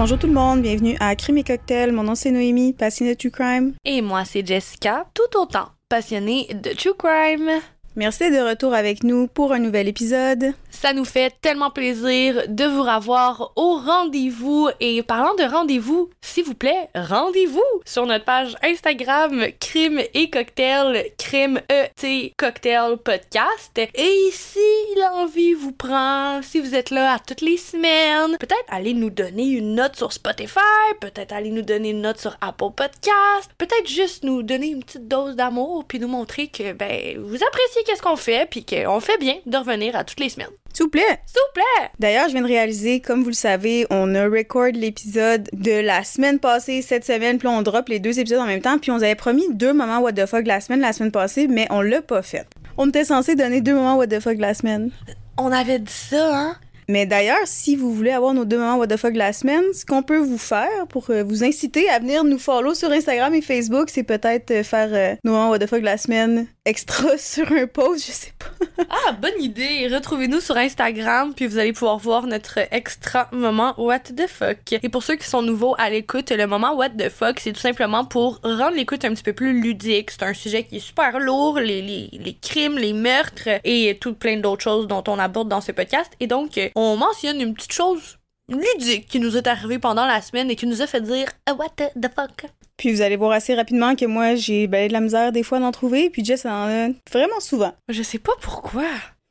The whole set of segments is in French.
Bonjour tout le monde, bienvenue à Crime et Cocktail. Mon nom c'est Noémie, passionnée de True Crime. Et moi, c'est Jessica, tout autant passionnée de True Crime. Merci de retour avec nous pour un nouvel épisode. Ça nous fait tellement plaisir de vous revoir au rendez-vous. Et parlant de rendez-vous, s'il vous plaît, rendez-vous sur notre page Instagram Crime et Cocktail, Crime ET Cocktail Podcast. Et si l'envie vous prend, si vous êtes là à toutes les semaines, peut-être allez nous donner une note sur Spotify, peut-être allez nous donner une note sur Apple Podcast, peut-être juste nous donner une petite dose d'amour puis nous montrer que ben vous appréciez qu'est-ce qu'on fait puis qu'on fait bien de revenir à toutes les semaines. S'il vous plaît. S'il vous plaît. D'ailleurs, je viens de réaliser, comme vous le savez, on a record l'épisode de la semaine passée, cette semaine, puis on drop les deux épisodes en même temps, puis on avait promis deux moments what the fuck la semaine, la semaine passée, mais on l'a pas fait. On était censé donner deux moments what the fuck la semaine. On avait dit ça, hein? Mais d'ailleurs, si vous voulez avoir nos deux moments what the fuck la semaine, ce qu'on peut vous faire pour euh, vous inciter à venir nous follow sur Instagram et Facebook, c'est peut-être euh, faire euh, nos moments what the fuck la semaine extra sur un post, je sais pas. ah, bonne idée! Retrouvez-nous sur Instagram, puis vous allez pouvoir voir notre extra moment what the fuck. Et pour ceux qui sont nouveaux à l'écoute, le moment what the fuck, c'est tout simplement pour rendre l'écoute un petit peu plus ludique. C'est un sujet qui est super lourd, les, les, les crimes, les meurtres et tout plein d'autres choses dont on aborde dans ce podcast. Et donc, on mentionne une petite chose ludique qui nous est arrivée pendant la semaine et qui nous a fait dire What the fuck? Puis vous allez voir assez rapidement que moi, j'ai ben, de la misère des fois d'en trouver, puis Jess en a vraiment souvent. Je sais pas pourquoi.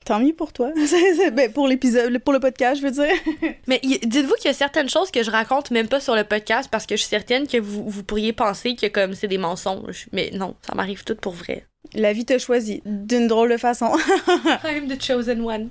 Tant mieux pour toi. ben, pour l'épisode, pour le podcast, je veux dire. Mais dites-vous qu'il y a certaines choses que je raconte même pas sur le podcast parce que je suis certaine que vous, vous pourriez penser que comme c'est des mensonges. Mais non, ça m'arrive tout pour vrai. La vie te choisit d'une drôle de façon. I'm the chosen one.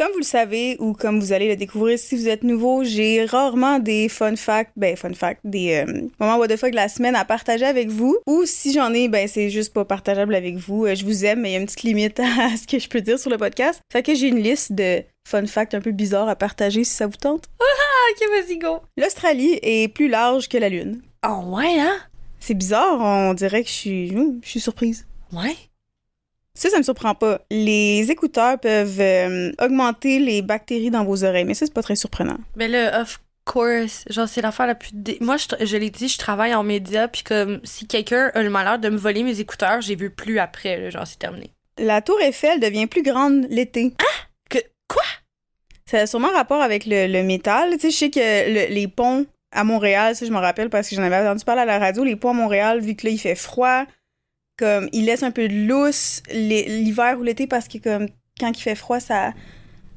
Comme vous le savez ou comme vous allez le découvrir si vous êtes nouveau, j'ai rarement des fun facts, ben fun facts, des euh, moments what the fuck de la semaine à partager avec vous. Ou si j'en ai, ben c'est juste pas partageable avec vous. Euh, je vous aime, mais il y a une petite limite à ce que je peux dire sur le podcast. Fait que j'ai une liste de fun facts un peu bizarres à partager si ça vous tente. Ah, ok, vas-y, go! L'Australie est plus large que la Lune. Oh ouais, hein? C'est bizarre, on dirait que je suis, je suis surprise. Ouais? Ça, ça me surprend pas. Les écouteurs peuvent euh, augmenter les bactéries dans vos oreilles, mais ça, c'est pas très surprenant. Mais là, of course, genre, c'est l'affaire la plus. Moi, je, je l'ai dit, je travaille en média, puis comme si quelqu'un a le malheur de me voler mes écouteurs, j'ai vu plus après, là, genre, c'est terminé. La tour Eiffel devient plus grande l'été. Ah! Que. Quoi? Ça a sûrement rapport avec le, le métal. Tu sais, je sais que les ponts à Montréal, ça, je me rappelle parce que j'en avais entendu parler à la radio, les ponts à Montréal, vu que là, il fait froid, comme il laisse un peu de lousse l'hiver ou l'été parce que comme quand il fait froid ça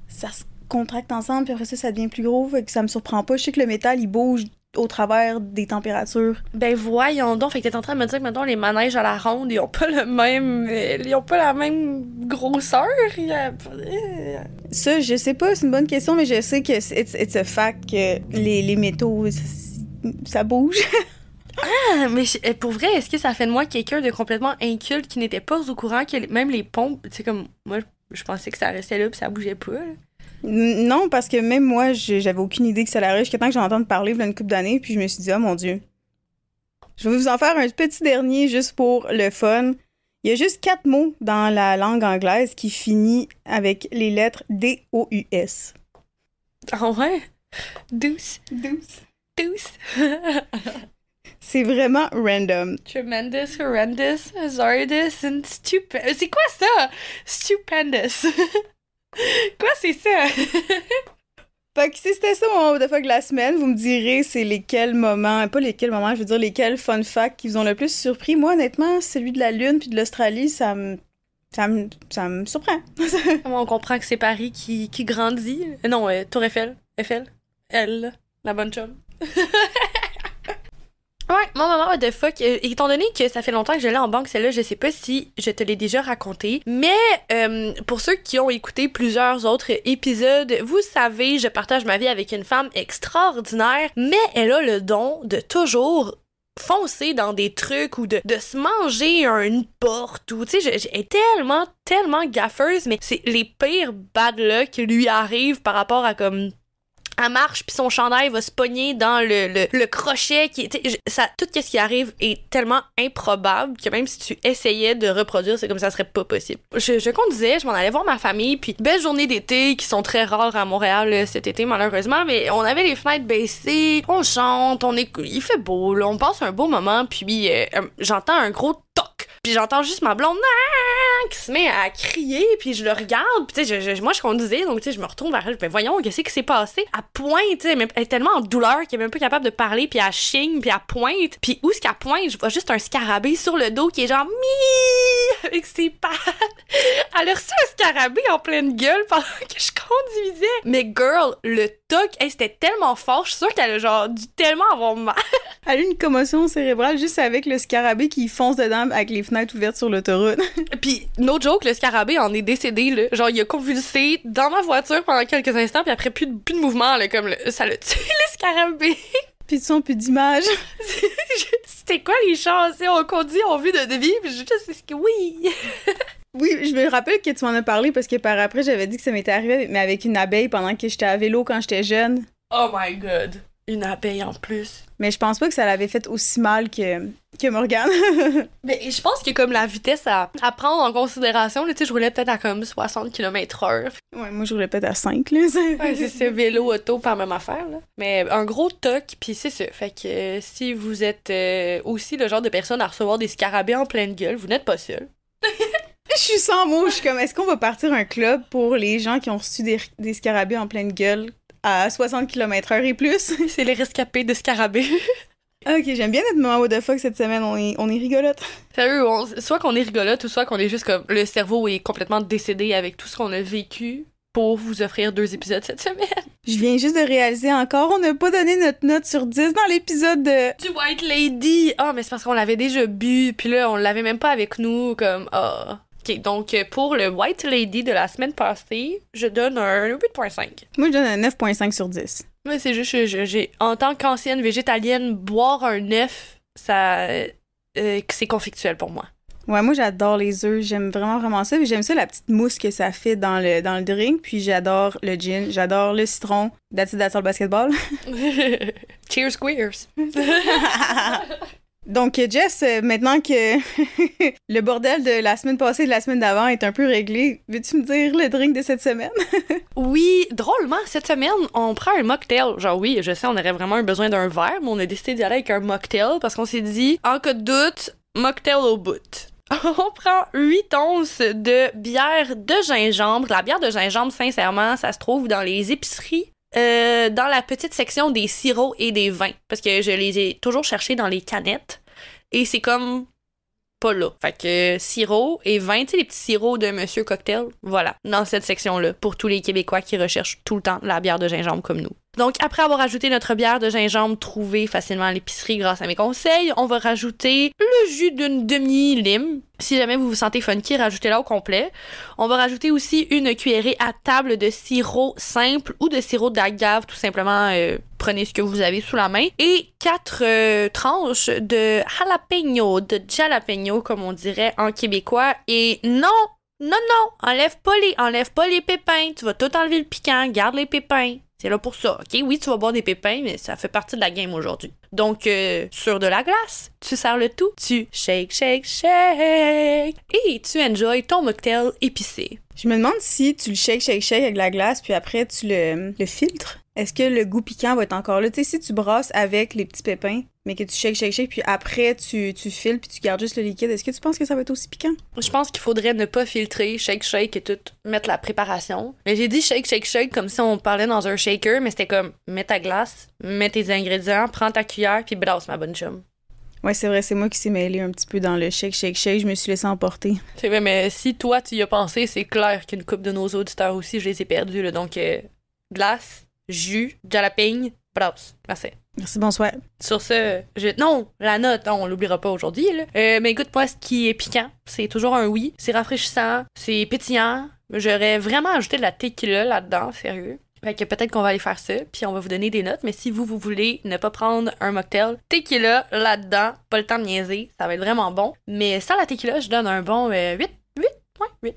ça se contracte ensemble puis après ça ça devient plus gros fait que ça me surprend pas je sais que le métal il bouge au travers des températures. Ben voyons donc, fait que t'es en train de me dire que maintenant les manèges à la ronde, ils ont pas le même ils ont pas la même grosseur. Ça, je sais pas, c'est une bonne question, mais je sais que c'est un fact que les, les métaux ça bouge. Ah, mais eh, pour vrai, est-ce que ça fait de moi quelqu'un de complètement inculte qui n'était pas au courant que même les pompes, tu sais, comme moi, je pensais que ça restait là puis ça bougeait pas. Non, parce que même moi, j'avais aucune idée que ça allait jusqu'à temps que j'en entende parler il y a une couple d'années, puis je me suis dit, oh mon Dieu. Je vais vous en faire un petit dernier juste pour le fun. Il y a juste quatre mots dans la langue anglaise qui finit avec les lettres D-O-U-S. Ah ouais? Douce. Douce. Douce. C'est vraiment random. Tremendous, horrendous, hazardous and stupid. C'est quoi ça? Stupendous. quoi c'est ça? fait que si c'était ça mon moment de fuck de la semaine, vous me direz c'est lesquels moments, pas lesquels moments, je veux dire lesquels fun facts qui vous ont le plus surpris. Moi honnêtement, celui de la Lune puis de l'Australie, ça me ça me, ça me surprend. On comprend que c'est Paris qui, qui grandit? Non, euh, Tour Eiffel. Eiffel. Elle, la bonne chum. Ouais, mon maman de fuck, euh, étant donné que ça fait longtemps que je l'ai en banque, celle-là, je sais pas si je te l'ai déjà raconté, mais euh, pour ceux qui ont écouté plusieurs autres épisodes, vous savez, je partage ma vie avec une femme extraordinaire, mais elle a le don de toujours foncer dans des trucs ou de, de se manger une porte ou tu sais j'ai tellement tellement gaffeuse mais c'est les pires bad luck qui lui arrivent par rapport à comme marche puis son chandail va se pogner dans le, crochet qui ça tout ce qui arrive est tellement improbable que même si tu essayais de reproduire c'est comme ça serait pas possible. Je, conduisais je m'en allais voir ma famille puis belle journée d'été qui sont très rares à Montréal euh, cet été malheureusement mais on avait les fenêtres baissées on chante on est il fait beau on passe un beau moment puis euh, j'entends un gros toc puis j'entends juste ma blonde qui se met à crier, puis je le regarde, puis tu sais, moi je conduisais, donc tu sais, je me retourne vers elle, ben voyons, qu'est-ce qui s'est passé? Elle pointe, tu sais, elle est tellement en douleur qu'elle est même pas capable de parler, puis elle chigne, puis elle pointe, puis où est-ce qu'elle pointe? Je vois juste un scarabée sur le dos qui est genre mi avec ses pattes. Elle a reçu un scarabée en pleine gueule pendant que je conduisais. Mais girl, le toc, hey, c'était tellement fort, je suis sûre qu'elle a genre dû tellement avoir mal. Elle a eu une commotion cérébrale juste avec le scarabée qui fonce dedans avec les fenêtres ouvertes sur l'autoroute. Puis, no joke, le scarabée en est décédé, là. Genre, il a convulsé dans ma voiture pendant quelques instants, puis après, plus de, plus de mouvement, là, comme le- ça l'a tué, le scarabée. Puis de son, puis d'image. C'était quoi les chances? On conduit, on vit de, de vivre, puis je juste, c'est ce que oui. Oui, je me rappelle que tu m'en as parlé parce que par après, j'avais dit que ça m'était arrivé, mais avec une abeille pendant que j'étais à vélo quand j'étais jeune. Oh my god. Une abeille en plus. Mais je pense pas que ça l'avait fait aussi mal que, que Morgane. Mais je pense que comme la vitesse à, à prendre en considération, là, tu sais, je roulais peut-être à comme 60 km heure. ouais, moi, je roulais peut-être à 5, là. Ouais, c'est ça, vélo, auto, pas la même affaire, là. Mais un gros toc, puis c'est ça. Fait que euh, si vous êtes euh, aussi le genre de personne à recevoir des scarabées en pleine gueule, vous n'êtes pas seul. Je suis sans mots. Je suis comme, est-ce qu'on va partir un club pour les gens qui ont reçu des, des scarabées en pleine gueule à 60 km/h et plus? C'est les rescapés de scarabées. ok, j'aime bien notre moment what the fuck cette semaine. On est, on est rigolote. Sérieux, on- soit qu'on est rigolote ou soit qu'on est juste comme le cerveau est complètement décédé avec tout ce qu'on a vécu pour vous offrir deux épisodes cette semaine. Je viens juste de réaliser encore, on n'a pas donné notre note sur 10 dans l'épisode de. Du White Lady! Ah, mais c'est parce qu'on l'avait déjà bu, puis là, on l'avait même pas avec nous, comme, ah. Ok, donc euh, pour le White Lady de la semaine passée, je donne un 8.5. Moi, je donne un 9,5 sur 10. Mais c'est juste, j'ai, en tant qu'ancienne végétalienne, boire un 9, ça, euh, c'est conflictuel pour moi. Ouais, moi, j'adore les œufs. J'aime vraiment, vraiment ça. Puis J'aime ça, la petite mousse que ça fait dans le, dans le drink. Puis j'adore le gin. J'adore le citron. That's it, that's all basketball. Cheers, queers! Donc, Jess, euh, maintenant que le bordel de la semaine passée et de la semaine d'avant est un peu réglé, veux-tu me dire le drink de cette semaine? Oui, drôlement, cette semaine, on prend un mocktail. Genre, oui, je sais, on aurait vraiment eu besoin d'un verre, mais on a décidé d'y aller avec un mocktail parce qu'on s'est dit, en cas de doute, mocktail au bout. On prend 8 onces de bière de gingembre. La bière de gingembre, sincèrement, ça se trouve dans les épiceries. Euh, dans la petite section des sirops et des vins. Parce que je les ai toujours cherchés dans les canettes. Et c'est comme pas là. Fait que sirop et vin, tu sais, les petits sirops de Monsieur Cocktail, voilà, dans cette section-là, pour tous les Québécois qui recherchent tout le temps la bière de gingembre comme nous. Donc, après avoir ajouté notre bière de gingembre trouvée facilement à l'épicerie grâce à mes conseils, on va rajouter le jus d'une demi-lime. Si jamais vous vous sentez funky, rajoutez-la au complet. On va rajouter aussi une cuillerée à table de sirop simple ou de sirop d'agave, tout simplement. euh, prenez ce que vous avez sous la main. Et quatre euh, tranches de jalapeno, de jalapeno, comme on dirait en québécois. Et non, non, non, enlève pas les, enlève pas les pépins. Tu vas tout enlever le piquant, garde les pépins. C'est là pour ça, ok? Oui, tu vas boire des pépins, mais ça fait partie de la game aujourd'hui. Donc, euh, sur de la glace, tu sers le tout, tu shake, shake, shake, et tu enjoy ton mocktail épicé. Je me demande si tu le shake, shake, shake avec la glace, puis après tu le, le filtres. Est-ce que le goût piquant va être encore là? Tu sais, si tu brasses avec les petits pépins, mais que tu shake, shake, shake, puis après tu, tu files, puis tu gardes juste le liquide, est-ce que tu penses que ça va être aussi piquant? Je pense qu'il faudrait ne pas filtrer, shake, shake et tout, mettre la préparation. Mais j'ai dit shake, shake, shake comme si on parlait dans un shaker, mais c'était comme, mets ta glace, mets tes ingrédients, prends ta cuillère, puis brasse, ma bonne chum. Ouais, c'est vrai, c'est moi qui s'est mêlé un petit peu dans le shake, shake, shake. Je me suis laissé emporter. C'est vrai, mais si toi tu y as pensé, c'est clair qu'une coupe de nos auditeurs aussi, je les ai perdus, là. Donc, euh, glace, jus, jalapeno, brasse. Merci. Merci, bonsoir. Sur ce, je... non, la note, on l'oubliera pas aujourd'hui. là. Euh, mais écoute, moi, ce qui est piquant, c'est toujours un oui. C'est rafraîchissant, c'est pétillant. J'aurais vraiment ajouté de la tequila là-dedans, sérieux. Fait que peut-être qu'on va aller faire ça, puis on va vous donner des notes. Mais si vous, vous voulez ne pas prendre un mocktail, tequila là-dedans, pas le temps de niaiser, ça va être vraiment bon. Mais sans la tequila, je donne un bon euh, 8. 8? Ouais, 8.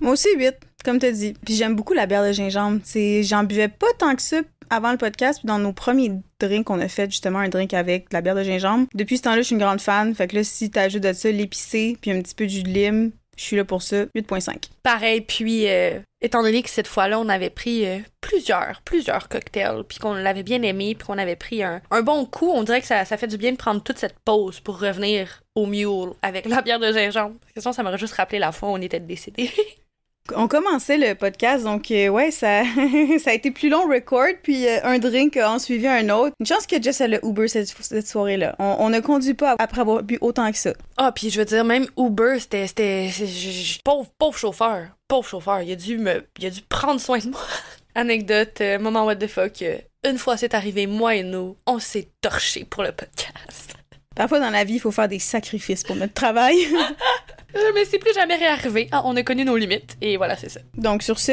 Moi aussi, 8, comme t'as dit. Puis j'aime beaucoup la bière de gingembre. C'est, j'en buvais pas tant que ça avant le podcast, puis dans nos premiers drinks, on a fait justement un drink avec de la bière de gingembre. Depuis ce temps-là, je suis une grande fan. Fait que là, si t'ajoutes de ça l'épicé, puis un petit peu de lime, je suis là pour ça. 8.5. Pareil, puis euh, étant donné que cette fois-là, on avait pris euh, plusieurs, plusieurs cocktails, puis qu'on l'avait bien aimé, puis qu'on avait pris un, un bon coup, on dirait que ça, ça fait du bien de prendre toute cette pause pour revenir au mule avec la bière de gingembre. Parce que sinon, ça m'aurait juste rappelé la fois où on était décédés. On commençait le podcast, donc euh, ouais, ça, ça a été plus long record, puis euh, un drink en suivi un autre. Une chance que Jess a le Uber cette, cette soirée-là. On, ne conduit pas après avoir bu autant que ça. Ah, puis je veux dire, même Uber, c'était. pauvre, pauvre chauffeur. Pauvre chauffeur. Il a dû me. A dû prendre soin de moi. Anecdote, euh, moment what the fuck. une fois c'est arrivé, moi et nous, on s'est torché pour le podcast. Parfois dans la vie, il faut faire des sacrifices pour notre travail. Mais c'est plus jamais réarrivé. Ah, on a connu nos limites. Et voilà, c'est ça. donc sur ce,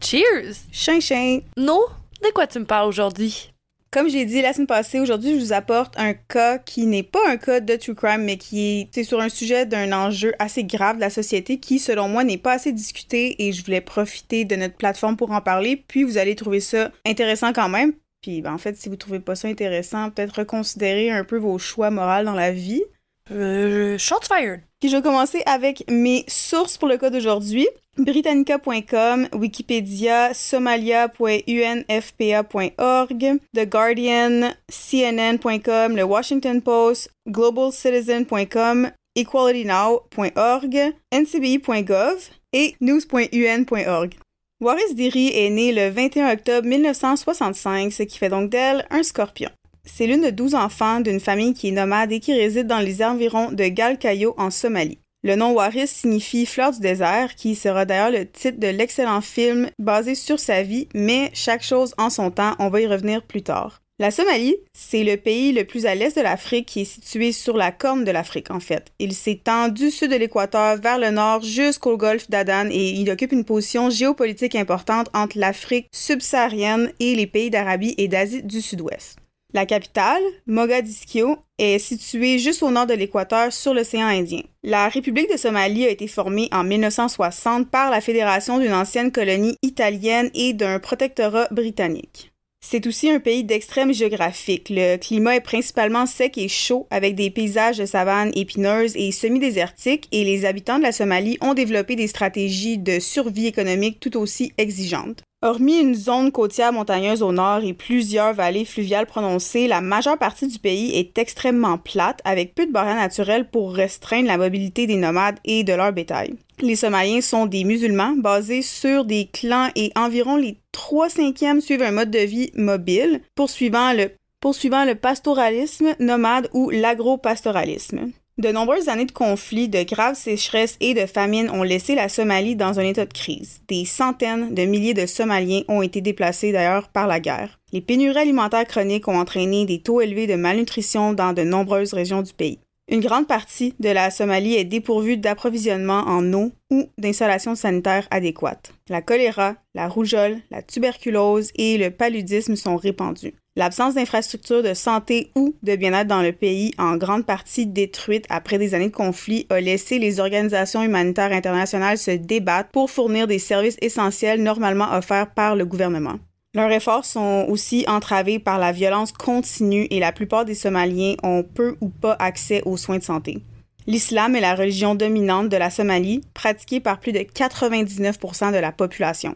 Cheers! chin chin. Non? De quoi tu me parles aujourd'hui? Comme j'ai dit la semaine passée, aujourd'hui, je vous apporte un cas qui n'est pas un cas de true crime, mais qui est c'est sur un sujet d'un enjeu assez grave de la société qui, selon moi, n'est pas assez discuté et je voulais profiter de notre plateforme pour en parler. Puis vous allez trouver ça intéressant quand même. Puis ben, en fait, si vous trouvez pas ça intéressant, peut-être reconsidérer un peu vos choix moraux dans la vie. Euh, shots fired. Puis je vais commencer avec mes sources pour le cas d'aujourd'hui. Britannica.com, Wikipédia, somalia.unfpa.org, The Guardian, CNN.com, le Washington Post, globalcitizen.com, equalitynow.org, ncbi.gov et news.un.org. Waris Diri est née le 21 octobre 1965, ce qui fait donc d'elle un scorpion. C'est l'une de 12 enfants d'une famille qui est nomade et qui réside dans les environs de Galkayo en Somalie. Le nom Waris signifie fleur du désert, qui sera d'ailleurs le titre de l'excellent film basé sur sa vie, mais chaque chose en son temps, on va y revenir plus tard. La Somalie, c'est le pays le plus à l'est de l'Afrique qui est situé sur la corne de l'Afrique en fait. Il s'étend du sud de l'équateur vers le nord jusqu'au golfe d'Adan et il occupe une position géopolitique importante entre l'Afrique subsaharienne et les pays d'Arabie et d'Asie du Sud-Ouest. La capitale, Mogadiscio, est située juste au nord de l'équateur sur l'océan Indien. La République de Somalie a été formée en 1960 par la fédération d'une ancienne colonie italienne et d'un protectorat britannique. C'est aussi un pays d'extrême géographique. Le climat est principalement sec et chaud avec des paysages de savane épineuses et semi-désertiques et les habitants de la Somalie ont développé des stratégies de survie économique tout aussi exigeantes. Hormis une zone côtière montagneuse au nord et plusieurs vallées fluviales prononcées, la majeure partie du pays est extrêmement plate avec peu de barrières naturelles pour restreindre la mobilité des nomades et de leur bétail. Les Somaliens sont des musulmans basés sur des clans et environ les 3 cinquièmes suivent un mode de vie mobile, poursuivant le, poursuivant le pastoralisme nomade ou l'agropastoralisme. De nombreuses années de conflits, de graves sécheresses et de famines ont laissé la Somalie dans un état de crise. Des centaines de milliers de Somaliens ont été déplacés d'ailleurs par la guerre. Les pénuries alimentaires chroniques ont entraîné des taux élevés de malnutrition dans de nombreuses régions du pays. Une grande partie de la Somalie est dépourvue d'approvisionnement en eau ou d'installations sanitaires adéquates. La choléra, la rougeole, la tuberculose et le paludisme sont répandus. L'absence d'infrastructures de santé ou de bien-être dans le pays, en grande partie détruite après des années de conflit, a laissé les organisations humanitaires internationales se débattre pour fournir des services essentiels normalement offerts par le gouvernement. Leurs efforts sont aussi entravés par la violence continue et la plupart des Somaliens ont peu ou pas accès aux soins de santé. L'islam est la religion dominante de la Somalie, pratiquée par plus de 99% de la population.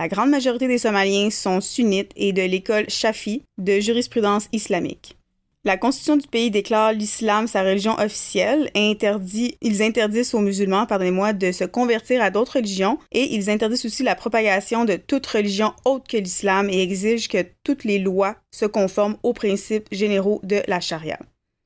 La grande majorité des Somaliens sont sunnites et de l'école Shafi de jurisprudence islamique. La constitution du pays déclare l'islam sa religion officielle et interdit, ils interdisent aux musulmans, pardonnez-moi, de se convertir à d'autres religions et ils interdisent aussi la propagation de toute religion autre que l'islam et exigent que toutes les lois se conforment aux principes généraux de la charia.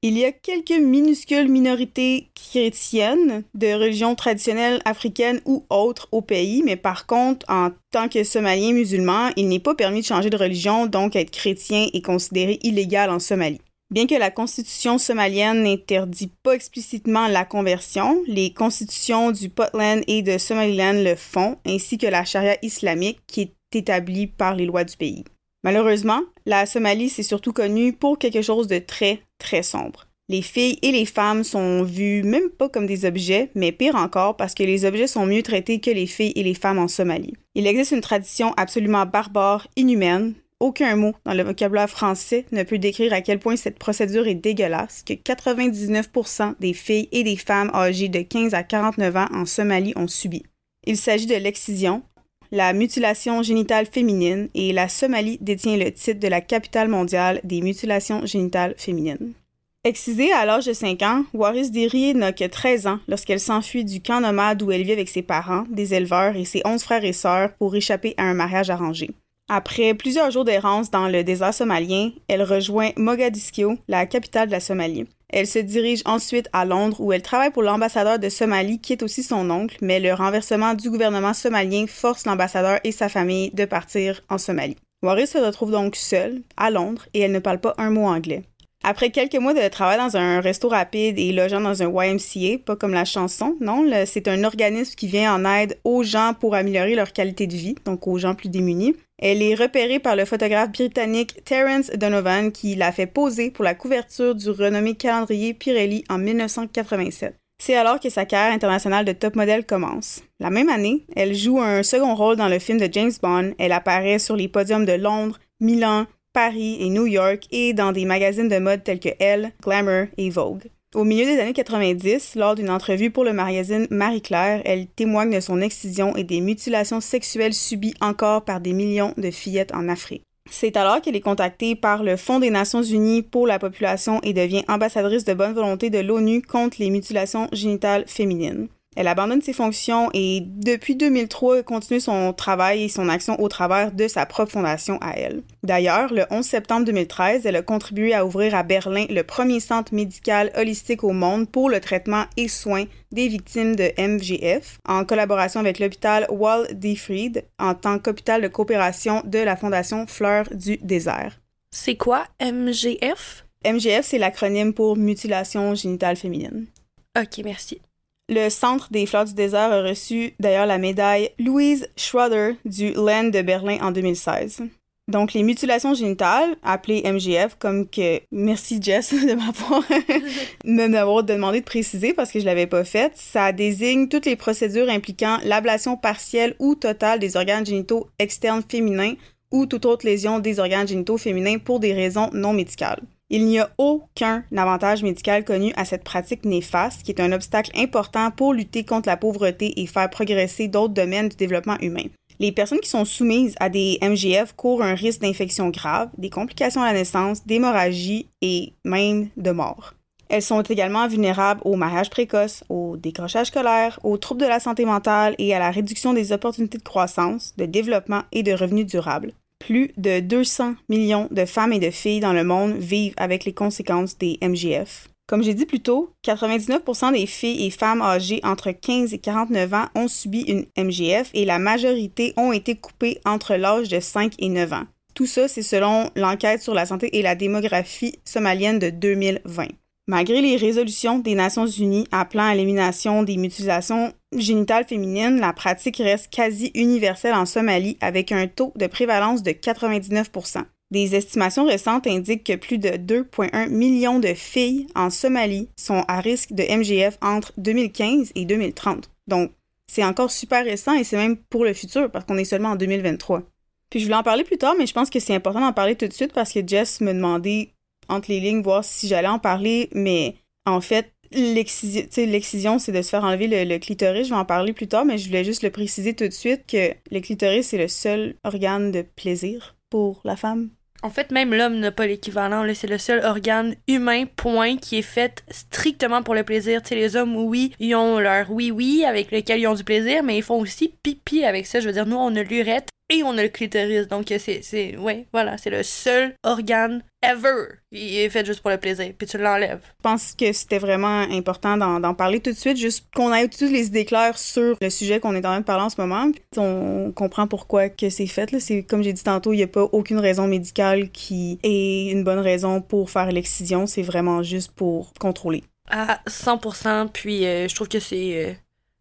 Il y a quelques minuscules minorités chrétiennes de religion traditionnelle africaine ou autres au pays, mais par contre, en tant que somalien musulman, il n'est pas permis de changer de religion, donc être chrétien est considéré illégal en Somalie. Bien que la constitution somalienne n'interdit pas explicitement la conversion, les constitutions du Puntland et de Somaliland le font, ainsi que la charia islamique qui est établie par les lois du pays. Malheureusement, la Somalie c'est surtout connue pour quelque chose de très, très sombre. Les filles et les femmes sont vues même pas comme des objets, mais pire encore parce que les objets sont mieux traités que les filles et les femmes en Somalie. Il existe une tradition absolument barbare, inhumaine, aucun mot dans le vocabulaire français ne peut décrire à quel point cette procédure est dégueulasse que 99% des filles et des femmes âgées de 15 à 49 ans en Somalie ont subi. Il s'agit de l'excision, la mutilation génitale féminine et la Somalie détient le titre de la capitale mondiale des mutilations génitales féminines. Excisée à l'âge de 5 ans, Waris Diri n'a que 13 ans lorsqu'elle s'enfuit du camp nomade où elle vit avec ses parents, des éleveurs et ses 11 frères et sœurs pour échapper à un mariage arrangé. Après plusieurs jours d'errance dans le désert somalien, elle rejoint Mogadiscio, la capitale de la Somalie. Elle se dirige ensuite à Londres où elle travaille pour l'ambassadeur de Somalie qui est aussi son oncle, mais le renversement du gouvernement somalien force l'ambassadeur et sa famille de partir en Somalie. Waris se retrouve donc seule, à Londres, et elle ne parle pas un mot anglais. Après quelques mois de travail dans un resto rapide et logeant dans un YMCA, pas comme la chanson, non, c'est un organisme qui vient en aide aux gens pour améliorer leur qualité de vie, donc aux gens plus démunis. Elle est repérée par le photographe britannique Terence Donovan qui l'a fait poser pour la couverture du renommé calendrier Pirelli en 1987. C'est alors que sa carrière internationale de top modèle commence. La même année, elle joue un second rôle dans le film de James Bond. Elle apparaît sur les podiums de Londres, Milan, Paris et New York et dans des magazines de mode tels que Elle, Glamour et Vogue. Au milieu des années 90, lors d'une entrevue pour le magazine Marie-Claire, elle témoigne de son excision et des mutilations sexuelles subies encore par des millions de fillettes en Afrique. C'est alors qu'elle est contactée par le Fonds des Nations Unies pour la population et devient ambassadrice de bonne volonté de l'ONU contre les mutilations génitales féminines. Elle abandonne ses fonctions et depuis 2003 continue son travail et son action au travers de sa propre fondation à elle. D'ailleurs, le 11 septembre 2013, elle a contribué à ouvrir à Berlin le premier centre médical holistique au monde pour le traitement et soins des victimes de MGF en collaboration avec l'hôpital Wal Fried en tant qu'hôpital de coopération de la fondation Fleurs du désert. C'est quoi MGF? MGF, c'est l'acronyme pour mutilation génitale féminine. OK, merci. Le Centre des Fleurs du désert a reçu d'ailleurs la médaille Louise Schroeder du LAN de Berlin en 2016. Donc, les mutilations génitales, appelées MGF, comme que merci Jess de m'avoir demandé de préciser parce que je l'avais pas fait, ça désigne toutes les procédures impliquant l'ablation partielle ou totale des organes génitaux externes féminins ou toute autre lésion des organes génitaux féminins pour des raisons non médicales. Il n'y a aucun avantage médical connu à cette pratique néfaste qui est un obstacle important pour lutter contre la pauvreté et faire progresser d'autres domaines du développement humain. Les personnes qui sont soumises à des MGF courent un risque d'infection grave, des complications à la naissance, d'hémorragie et même de mort. Elles sont également vulnérables au mariage précoce, au décrochage scolaire, aux troubles de la santé mentale et à la réduction des opportunités de croissance, de développement et de revenus durables. Plus de 200 millions de femmes et de filles dans le monde vivent avec les conséquences des MGF. Comme j'ai dit plus tôt, 99% des filles et femmes âgées entre 15 et 49 ans ont subi une MGF et la majorité ont été coupées entre l'âge de 5 et 9 ans. Tout ça, c'est selon l'enquête sur la santé et la démographie somalienne de 2020. Malgré les résolutions des Nations Unies appelant à l'élimination des mutilations génitales féminines, la pratique reste quasi universelle en Somalie avec un taux de prévalence de 99% Des estimations récentes indiquent que plus de 2,1 millions de filles en Somalie sont à risque de MGF entre 2015 et 2030. Donc, c'est encore super récent et c'est même pour le futur parce qu'on est seulement en 2023. Puis je voulais en parler plus tard, mais je pense que c'est important d'en parler tout de suite parce que Jess me demandait entre les lignes, voir si j'allais en parler, mais en fait, l'excision, c'est de se faire enlever le, clitoris. Je vais en parler plus tard, mais je voulais juste le préciser tout de suite que le clitoris, c'est le seul organe de plaisir pour la femme. En fait, même l'homme n'a pas l'équivalent. C'est le seul organe humain, point, qui est fait strictement pour le plaisir. Les hommes, oui, ils ont leur oui-oui avec lequel ils ont du plaisir, mais ils font aussi pipi avec ça. Je veux dire, nous, on a l'urètre et on a le clitoris. Donc, c'est, c'est, ouais, voilà, c'est le seul organe ever. Il est fait juste pour le plaisir, puis tu l'enlèves. Je pense que c'était vraiment important d'en, parler tout de suite, juste qu'on ait toutes les idées claires sur le sujet qu'on est en train de parler en ce moment. on comprend pourquoi que c'est fait. Là. C'est, comme j'ai dit tantôt, il n'y a pas aucune raison médicale qui est une bonne raison pour faire l'excision. C'est vraiment juste pour contrôler. À 100%, puis euh, je trouve que c'est... Euh,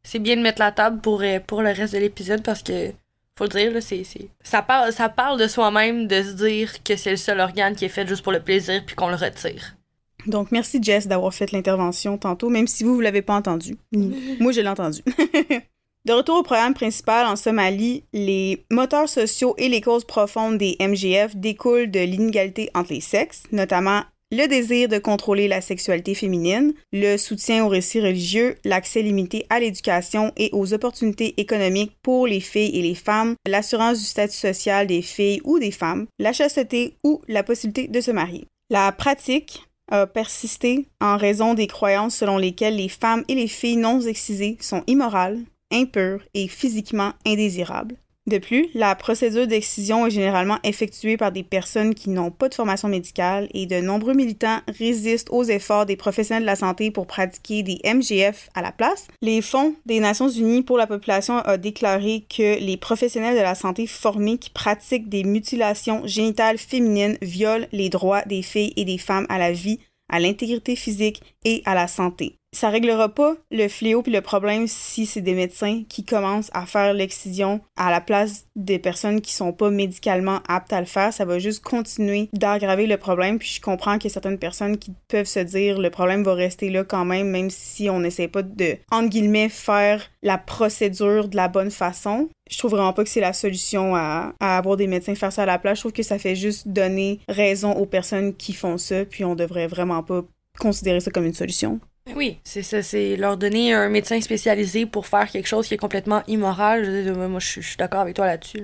c'est bien de mettre la table pour, euh, pour le reste de l'épisode parce que faut le dire, là, c'est, Ça, parle, ça parle de soi-même de se dire que c'est le seul organe qui est fait juste pour le plaisir puis qu'on le retire. Donc, merci Jess d'avoir fait l'intervention tantôt, même si vous, vous l'avez pas entendu. Moi, je l'ai entendu. De retour au programme principal en Somalie, les moteurs sociaux et les causes profondes des MGF découlent de l'inégalité entre les sexes, notamment le désir de contrôler la sexualité féminine, le soutien aux récits religieux, l'accès limité à l'éducation et aux opportunités économiques pour les filles et les femmes, l'assurance du statut social des filles ou des femmes, la chasteté ou la possibilité de se marier. La pratique a persisté en raison des croyances selon lesquelles les femmes et les filles non excisées sont immorales, impure et physiquement indésirable. De plus, la procédure d'excision est généralement effectuée par des personnes qui n'ont pas de formation médicale et de nombreux militants résistent aux efforts des professionnels de la santé pour pratiquer des MGF à la place. Les Fonds des Nations Unies pour la population a déclaré que les professionnels de la santé formés qui pratiquent des mutilations génitales féminines violent les droits des filles et des femmes à la vie, à l'intégrité physique et à la santé ça réglera pas le fléau puis le problème si c'est des médecins qui commencent à faire l'excision à la place des personnes qui sont pas médicalement aptes à le faire. Ça va juste continuer d'aggraver le problème. Puis je comprends qu'il y a certaines personnes qui peuvent se dire le problème va rester là quand même, même si on n'essaie pas de, entre guillemets, faire la procédure de la bonne façon. Je trouve vraiment pas que c'est la solution à, à, avoir des médecins faire ça à la place. Je trouve que ça fait juste donner raison aux personnes qui font ça, puis on devrait vraiment pas considérer ça comme une solution. Oui, c'est ça, c'est leur donner un médecin spécialisé pour faire quelque chose qui est complètement immoral. moi, je suis d'accord avec toi là-dessus.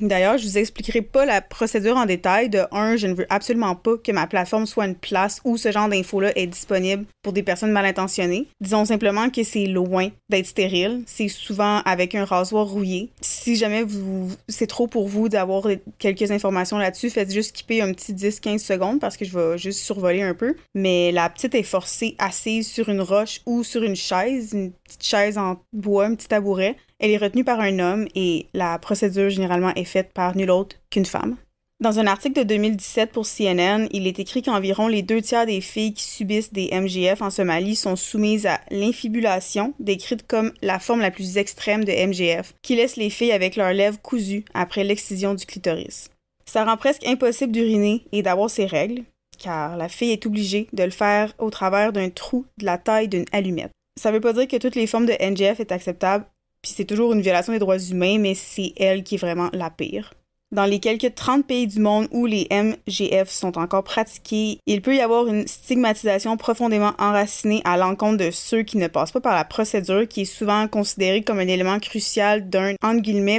D'ailleurs, je vous expliquerai pas la procédure en détail. De un, je ne veux absolument pas que ma plateforme soit une place où ce genre d'infos-là est disponible pour des personnes mal intentionnées. Disons simplement que c'est loin d'être stérile. C'est souvent avec un rasoir rouillé. Si jamais vous, c'est trop pour vous d'avoir quelques informations là-dessus, faites juste skipper un petit 10-15 secondes parce que je vais juste survoler un peu. Mais la petite est forcée assise sur une roche ou sur une chaise, une petite chaise en bois, un petit tabouret. Elle est retenue par un homme et la procédure généralement est faite par nul autre qu'une femme. Dans un article de 2017 pour CNN, il est écrit qu'environ les deux tiers des filles qui subissent des MGF en Somalie sont soumises à l'infibulation, décrite comme la forme la plus extrême de MGF, qui laisse les filles avec leurs lèvres cousues après l'excision du clitoris. Ça rend presque impossible d'uriner et d'avoir ses règles, car la fille est obligée de le faire au travers d'un trou de la taille d'une allumette. Ça veut pas dire que toutes les formes de MGF est acceptable, puis c'est toujours une violation des droits humains, mais c'est elle qui est vraiment la pire. Dans les quelques 30 pays du monde où les MGF sont encore pratiqués, il peut y avoir une stigmatisation profondément enracinée à l'encontre de ceux qui ne passent pas par la procédure qui est souvent considérée comme un élément crucial d'un,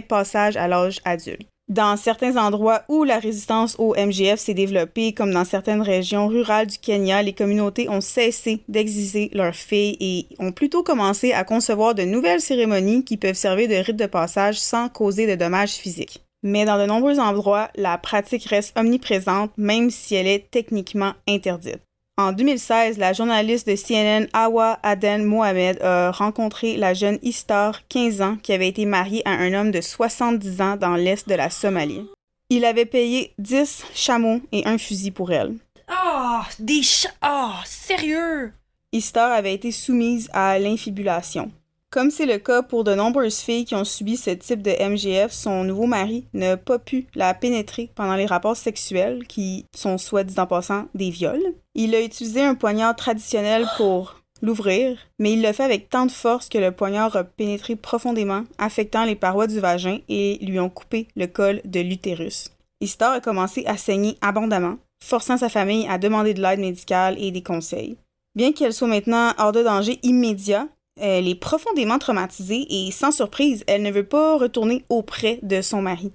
passage à l'âge adulte. Dans certains endroits où la résistance au MGF s'est développée, comme dans certaines régions rurales du Kenya, les communautés ont cessé d'exiger leurs filles et ont plutôt commencé à concevoir de nouvelles cérémonies qui peuvent servir de rite de passage sans causer de dommages physiques. Mais dans de nombreux endroits, la pratique reste omniprésente même si elle est techniquement interdite. En 2016, la journaliste de CNN Awa Aden Mohamed a rencontré la jeune Istar, 15 ans, qui avait été mariée à un homme de 70 ans dans l'est de la Somalie. Il avait payé 10 chameaux et un fusil pour elle. Oh, des chats! Oh, sérieux! Istar avait été soumise à l'infibulation. Comme c'est le cas pour de nombreuses filles qui ont subi ce type de MGF, son nouveau mari n'a pas pu la pénétrer pendant les rapports sexuels, qui sont soit dit en passant des viols. Il a utilisé un poignard traditionnel pour l'ouvrir, mais il l'a fait avec tant de force que le poignard a pénétré profondément, affectant les parois du vagin et lui ont coupé le col de l'utérus. Istar a commencé à saigner abondamment, forçant sa famille à demander de l'aide médicale et des conseils. Bien qu'elle soit maintenant hors de danger immédiat, elle est profondément traumatisée et sans surprise, elle ne veut pas retourner auprès de son mari.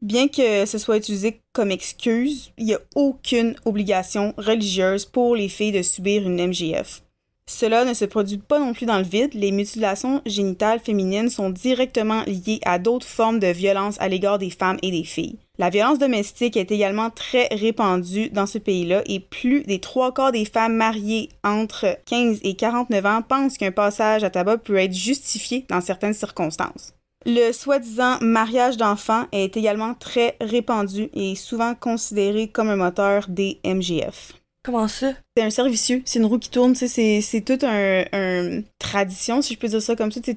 Bien que ce soit utilisé comme excuse, il n'y a aucune obligation religieuse pour les filles de subir une MGF. Cela ne se produit pas non plus dans le vide. Les mutilations génitales féminines sont directement liées à d'autres formes de violence à l'égard des femmes et des filles. La violence domestique est également très répandue dans ce pays-là et plus des trois quarts des femmes mariées entre 15 et 49 ans pensent qu'un passage à tabac peut être justifié dans certaines circonstances. Le soi-disant mariage d'enfants est également très répandu et souvent considéré comme un moteur des MGF. Comment ça? C'est un servicieux, c'est une roue qui tourne, c'est, c'est toute un, tradition, si je peux dire ça comme ça. Tu,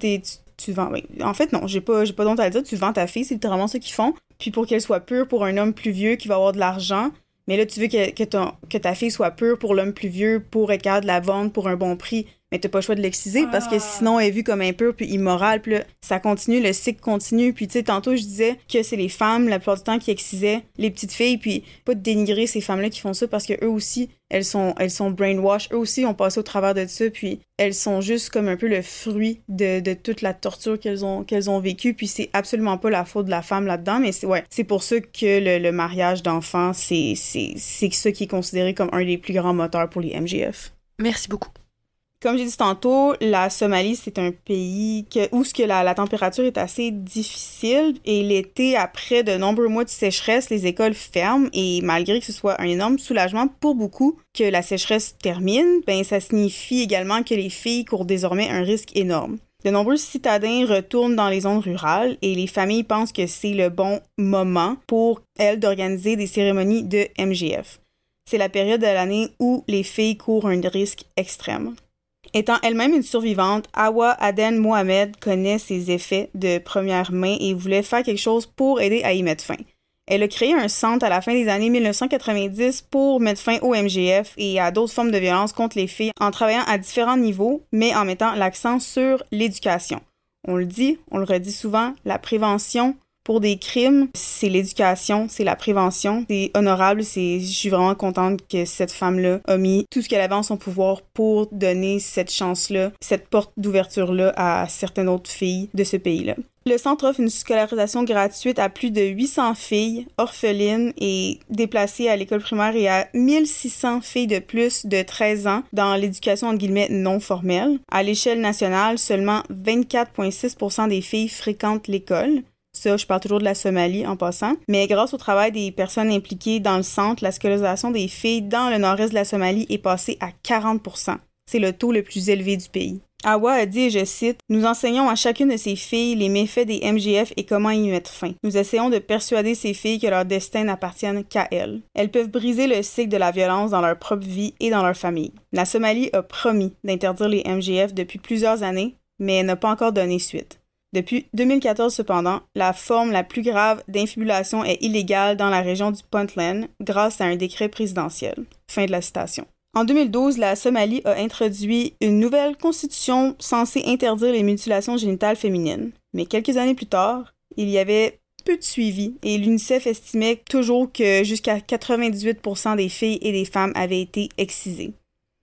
tu, vends. En fait, non, j'ai pas, j'ai pas à le dire. Tu vends ta fille, c'est littéralement ce qu'ils font. Puis pour qu'elle soit pure pour un homme plus vieux qui va avoir de l'argent, mais là, tu veux que, ton, que ta fille soit pure pour l'homme plus vieux pour être de la vendre pour un bon prix. Mais t'as pas le choix de l'exciser parce que Ah. sinon elle est vue comme impure puis immorale. Puis là, ça continue, le cycle continue. Puis tu sais, tantôt je disais que c'est les femmes la plupart du temps qui excisaient les petites filles, puis pas de dénigrer ces femmes-là qui font ça parce que eux aussi, elles sont, elles sont brainwash. Eux aussi ont passé au travers de ça, puis elles sont juste comme un peu le fruit de, de toute la torture qu'elles ont, qu'elles ont vécue. Puis c'est absolument pas la faute de la femme là-dedans, mais c'est ouais, c'est pour ça que le, le mariage d'enfants, c'est, c'est, c'est ça qui est considéré comme un des plus grands moteurs pour les MGF. Merci beaucoup. Comme j'ai dit tantôt, la Somalie, c'est un pays où que la, la température est assez difficile et l'été, après de nombreux mois de sécheresse, les écoles ferment et malgré que ce soit un énorme soulagement pour beaucoup que la sécheresse termine, ben ça signifie également que les filles courent désormais un risque énorme. De nombreux citadins retournent dans les zones rurales et les familles pensent que c'est le bon moment pour elles d'organiser des cérémonies de MGF. C'est la période de l'année où les filles courent un risque extrême. Étant elle-même une survivante, Awa Aden Mohamed connaît ses effets de première main et voulait faire quelque chose pour aider à y mettre fin. Elle a créé un centre à la fin des années 1990 pour mettre fin au MGF et à d'autres formes de violence contre les filles en travaillant à différents niveaux, mais en mettant l'accent sur l'éducation. On le dit, on le redit souvent, la prévention pour des crimes, c'est l'éducation, c'est la prévention. C'est honorable, c'est je suis vraiment contente que cette femme-là a mis tout ce qu'elle avait en son pouvoir pour donner cette chance-là, cette porte d'ouverture-là à certaines autres filles de ce pays-là. Le centre offre une scolarisation gratuite à plus de 800 filles orphelines et déplacées à l'école primaire et à 1600 filles de plus de 13 ans dans l'éducation entre guillemets non formelle. À l'échelle nationale, seulement 24,6% des filles fréquentent l'école. Ça, je parle toujours de la Somalie en passant. Mais grâce au travail des personnes impliquées dans le centre, la scolarisation des filles dans le nord-est de la Somalie est passée à 40% C'est le taux le plus élevé du pays. Awa a dit, je cite, Nous enseignons à chacune de ces filles les méfaits des MGF et comment y mettre fin. Nous essayons de persuader ces filles que leur destin n'appartienne qu'à elles. Elles peuvent briser le cycle de la violence dans leur propre vie et dans leur famille. La Somalie a promis d'interdire les MGF depuis plusieurs années, mais n'a pas encore donné suite. Depuis 2014, cependant, la forme la plus grave d'infibulation est illégale dans la région du Puntland grâce à un décret présidentiel. Fin de la citation. En 2012, la Somalie a introduit une nouvelle constitution censée interdire les mutilations génitales féminines. Mais quelques années plus tard, il y avait peu de suivi et l'UNICEF estimait toujours que jusqu'à 98% des filles et des femmes avaient été excisées.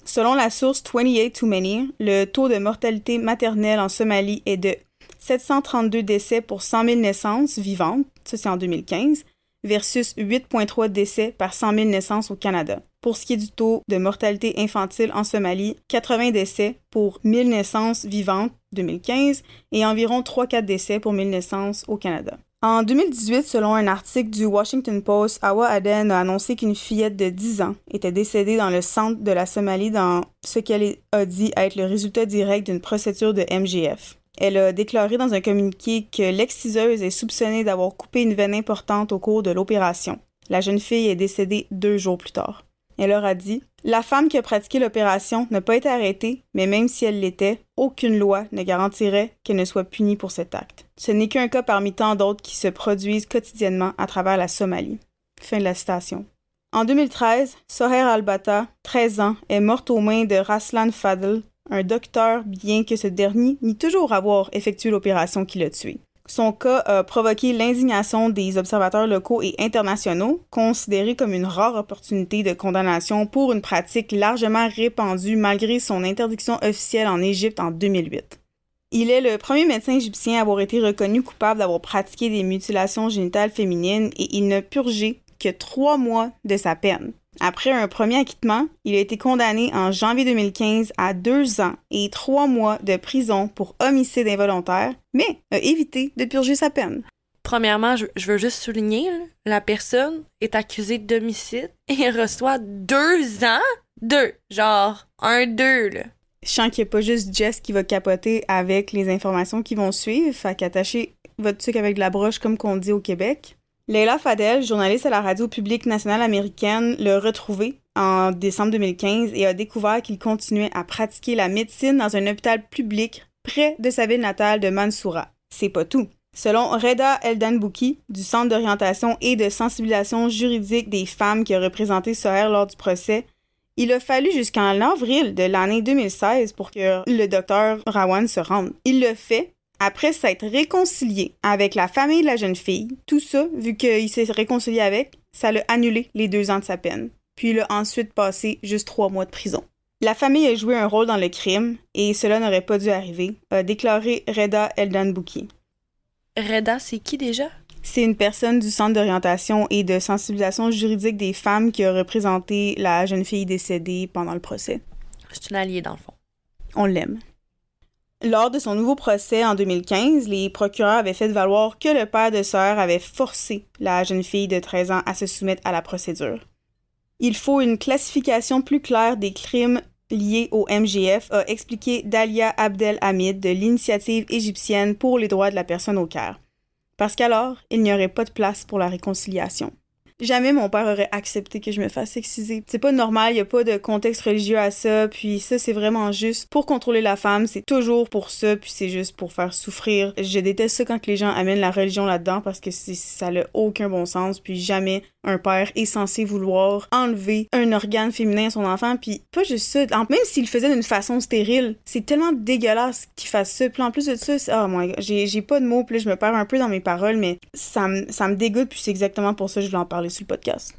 Selon la source 28 Too Many, le taux de mortalité maternelle en Somalie est de 732 décès pour 100 000 naissances vivantes, ça c'est en 2015, versus 8,3 décès par 100 000 naissances au Canada. Pour ce qui est du taux de mortalité infantile en Somalie, 80 décès pour 1000 naissances vivantes 2015 et environ 3-4 décès pour 1000 naissances au Canada. En 2018, selon un article du Washington Post, Awa Aden a annoncé qu'une fillette de 10 ans était décédée dans le centre de la Somalie dans ce qu'elle a dit être le résultat direct d'une procédure de MGF. Elle a déclaré dans un communiqué que l'exciseuse est soupçonnée d'avoir coupé une veine importante au cours de l'opération. La jeune fille est décédée deux jours plus tard. Elle leur a dit La femme qui a pratiqué l'opération n'a pas été arrêtée, mais même si elle l'était, aucune loi ne garantirait qu'elle ne soit punie pour cet acte. Ce n'est qu'un cas parmi tant d'autres qui se produisent quotidiennement à travers la Somalie. Fin de la citation. En 2013, Soher Al-Bata, 13 ans, est morte aux mains de Raslan Fadl, un docteur, bien que ce dernier nie toujours avoir effectué l'opération qui l'a tué. Son cas a provoqué l'indignation des observateurs locaux et internationaux, considéré comme une rare opportunité de condamnation pour une pratique largement répandue malgré son interdiction officielle en Égypte en 2008. Il est le premier médecin égyptien à avoir été reconnu coupable d'avoir pratiqué des mutilations génitales féminines et il n'a purgé que trois mois de sa peine. Après un premier acquittement, il a été condamné en janvier 2015 à deux ans et trois mois de prison pour homicide involontaire, mais a évité de purger sa peine. Premièrement, je, veux juste souligner, la personne est accusée d'homicide et reçoit deux ans? Deux. Genre, un, deux, là. Je sens qu'il n'y a pas juste Jess qui va capoter avec les informations qui vont suivre, fait qu'attachez votre truc avec de la broche comme qu'on dit au Québec. Leila Fadel, journaliste à la radio publique nationale américaine, l'a retrouvé en décembre 2015 et a découvert qu'il continuait à pratiquer la médecine dans un hôpital public près de sa ville natale de Mansoura. C'est pas tout. Selon Reda Eldanbouki, du Centre d'orientation et de sensibilisation juridique des femmes qui a représenté Soher lors du procès, Il a fallu jusqu'en avril de l'année 2016 pour que le docteur Rawan se rende. Il le fait après s'être réconcilié avec la famille de la jeune fille. Tout ça, vu qu'il s'est réconcilié avec, ça l'a annulé les deux ans de sa peine. Puis il a ensuite passé juste trois mois de prison. La famille a joué un rôle dans le crime et cela n'aurait pas dû arriver, a déclaré Reda Eldanbouki. Reda, c'est qui déjà? C'est une personne du Centre d'orientation et de sensibilisation juridique des femmes qui a représenté la jeune fille décédée pendant le procès. C'est une alliée, dans le fond. On l'aime. Lors de son nouveau procès en 2015, les procureurs avaient fait valoir que le père de sœur avait forcé la jeune fille de 13 ans à se soumettre à la procédure. Il faut une classification plus claire des crimes liés au MGF, a expliqué Dalia Abdel Hamid de l'initiative égyptienne pour les droits de la personne au Caire. Parce qu'alors, il n'y aurait pas de place pour la réconciliation. Jamais mon père aurait accepté que je me fasse exciser. C'est pas normal, y a pas de contexte religieux à ça, puis ça c'est vraiment juste pour contrôler la femme, c'est toujours pour ça, puis c'est juste pour faire souffrir. Je déteste ça quand les gens amènent la religion là-dedans parce que ça n'a aucun bon sens, puis jamais un père est censé vouloir enlever un organe féminin à son enfant, puis pas juste ça, même s'il le faisait d'une façon stérile, c'est tellement dégueulasse qu'il fasse ça. Puis en plus de ça, oh moi, j'ai pas de mots, puis je me perds un peu dans mes paroles, mais ça me ça dégoûte, puis c'est exactement pour ça que je voulais en parler sur le podcast.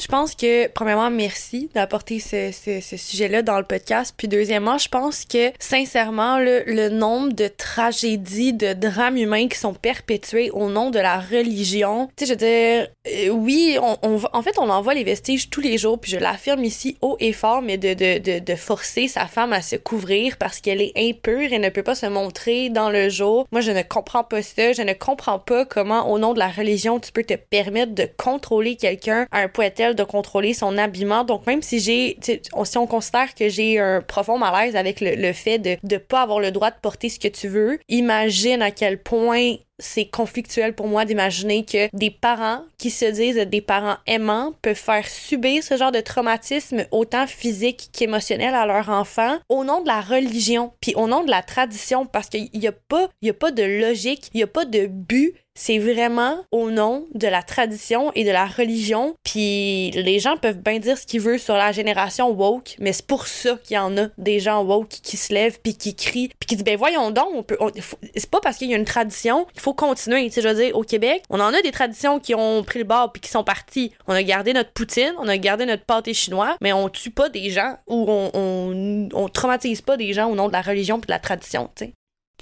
Je pense que, premièrement, merci d'apporter ce, sujet-là dans le podcast. Puis, deuxièmement, je pense que, sincèrement, le, nombre de tragédies, de drames humains qui sont perpétués au nom de la religion, tu sais, je veux dire, euh, oui, on, en fait, on envoie les vestiges tous les jours, puis je l'affirme ici haut et fort, mais de forcer sa femme à se couvrir parce qu'elle est impure et ne peut pas se montrer dans le jour. Moi, je ne comprends pas ça. Je ne comprends pas comment, au nom de la religion, tu peux te permettre de contrôler quelqu'un à un point de contrôler son habillement. Donc, même si j'ai, si on considère que j'ai un profond malaise avec le fait de ne pas avoir le droit de porter ce que tu veux, imagine à quel point c'est conflictuel pour moi d'imaginer que des parents qui se disent des parents aimants peuvent faire subir ce genre de traumatisme autant physique qu'émotionnel à leur enfant au nom de la religion puis au nom de la tradition parce qu'il n'y a pas a pas de logique, il y a pas de but c'est vraiment au nom de la tradition et de la religion. Puis les gens peuvent bien dire ce qu'ils veulent sur la génération woke, mais c'est pour ça qu'il y en a des gens woke qui se lèvent puis qui crient puis qui disent ben voyons donc, on c'est pas parce qu'il y a une tradition, il faut continuer. Tu sais, je veux dire, au Québec, on en a des traditions qui ont pris le bord puis qui sont parties. On a gardé notre poutine, on a gardé notre pâté chinois, mais on tue pas des gens ou on, on, on traumatise pas des gens au nom de la religion puis de la tradition. Tu sais.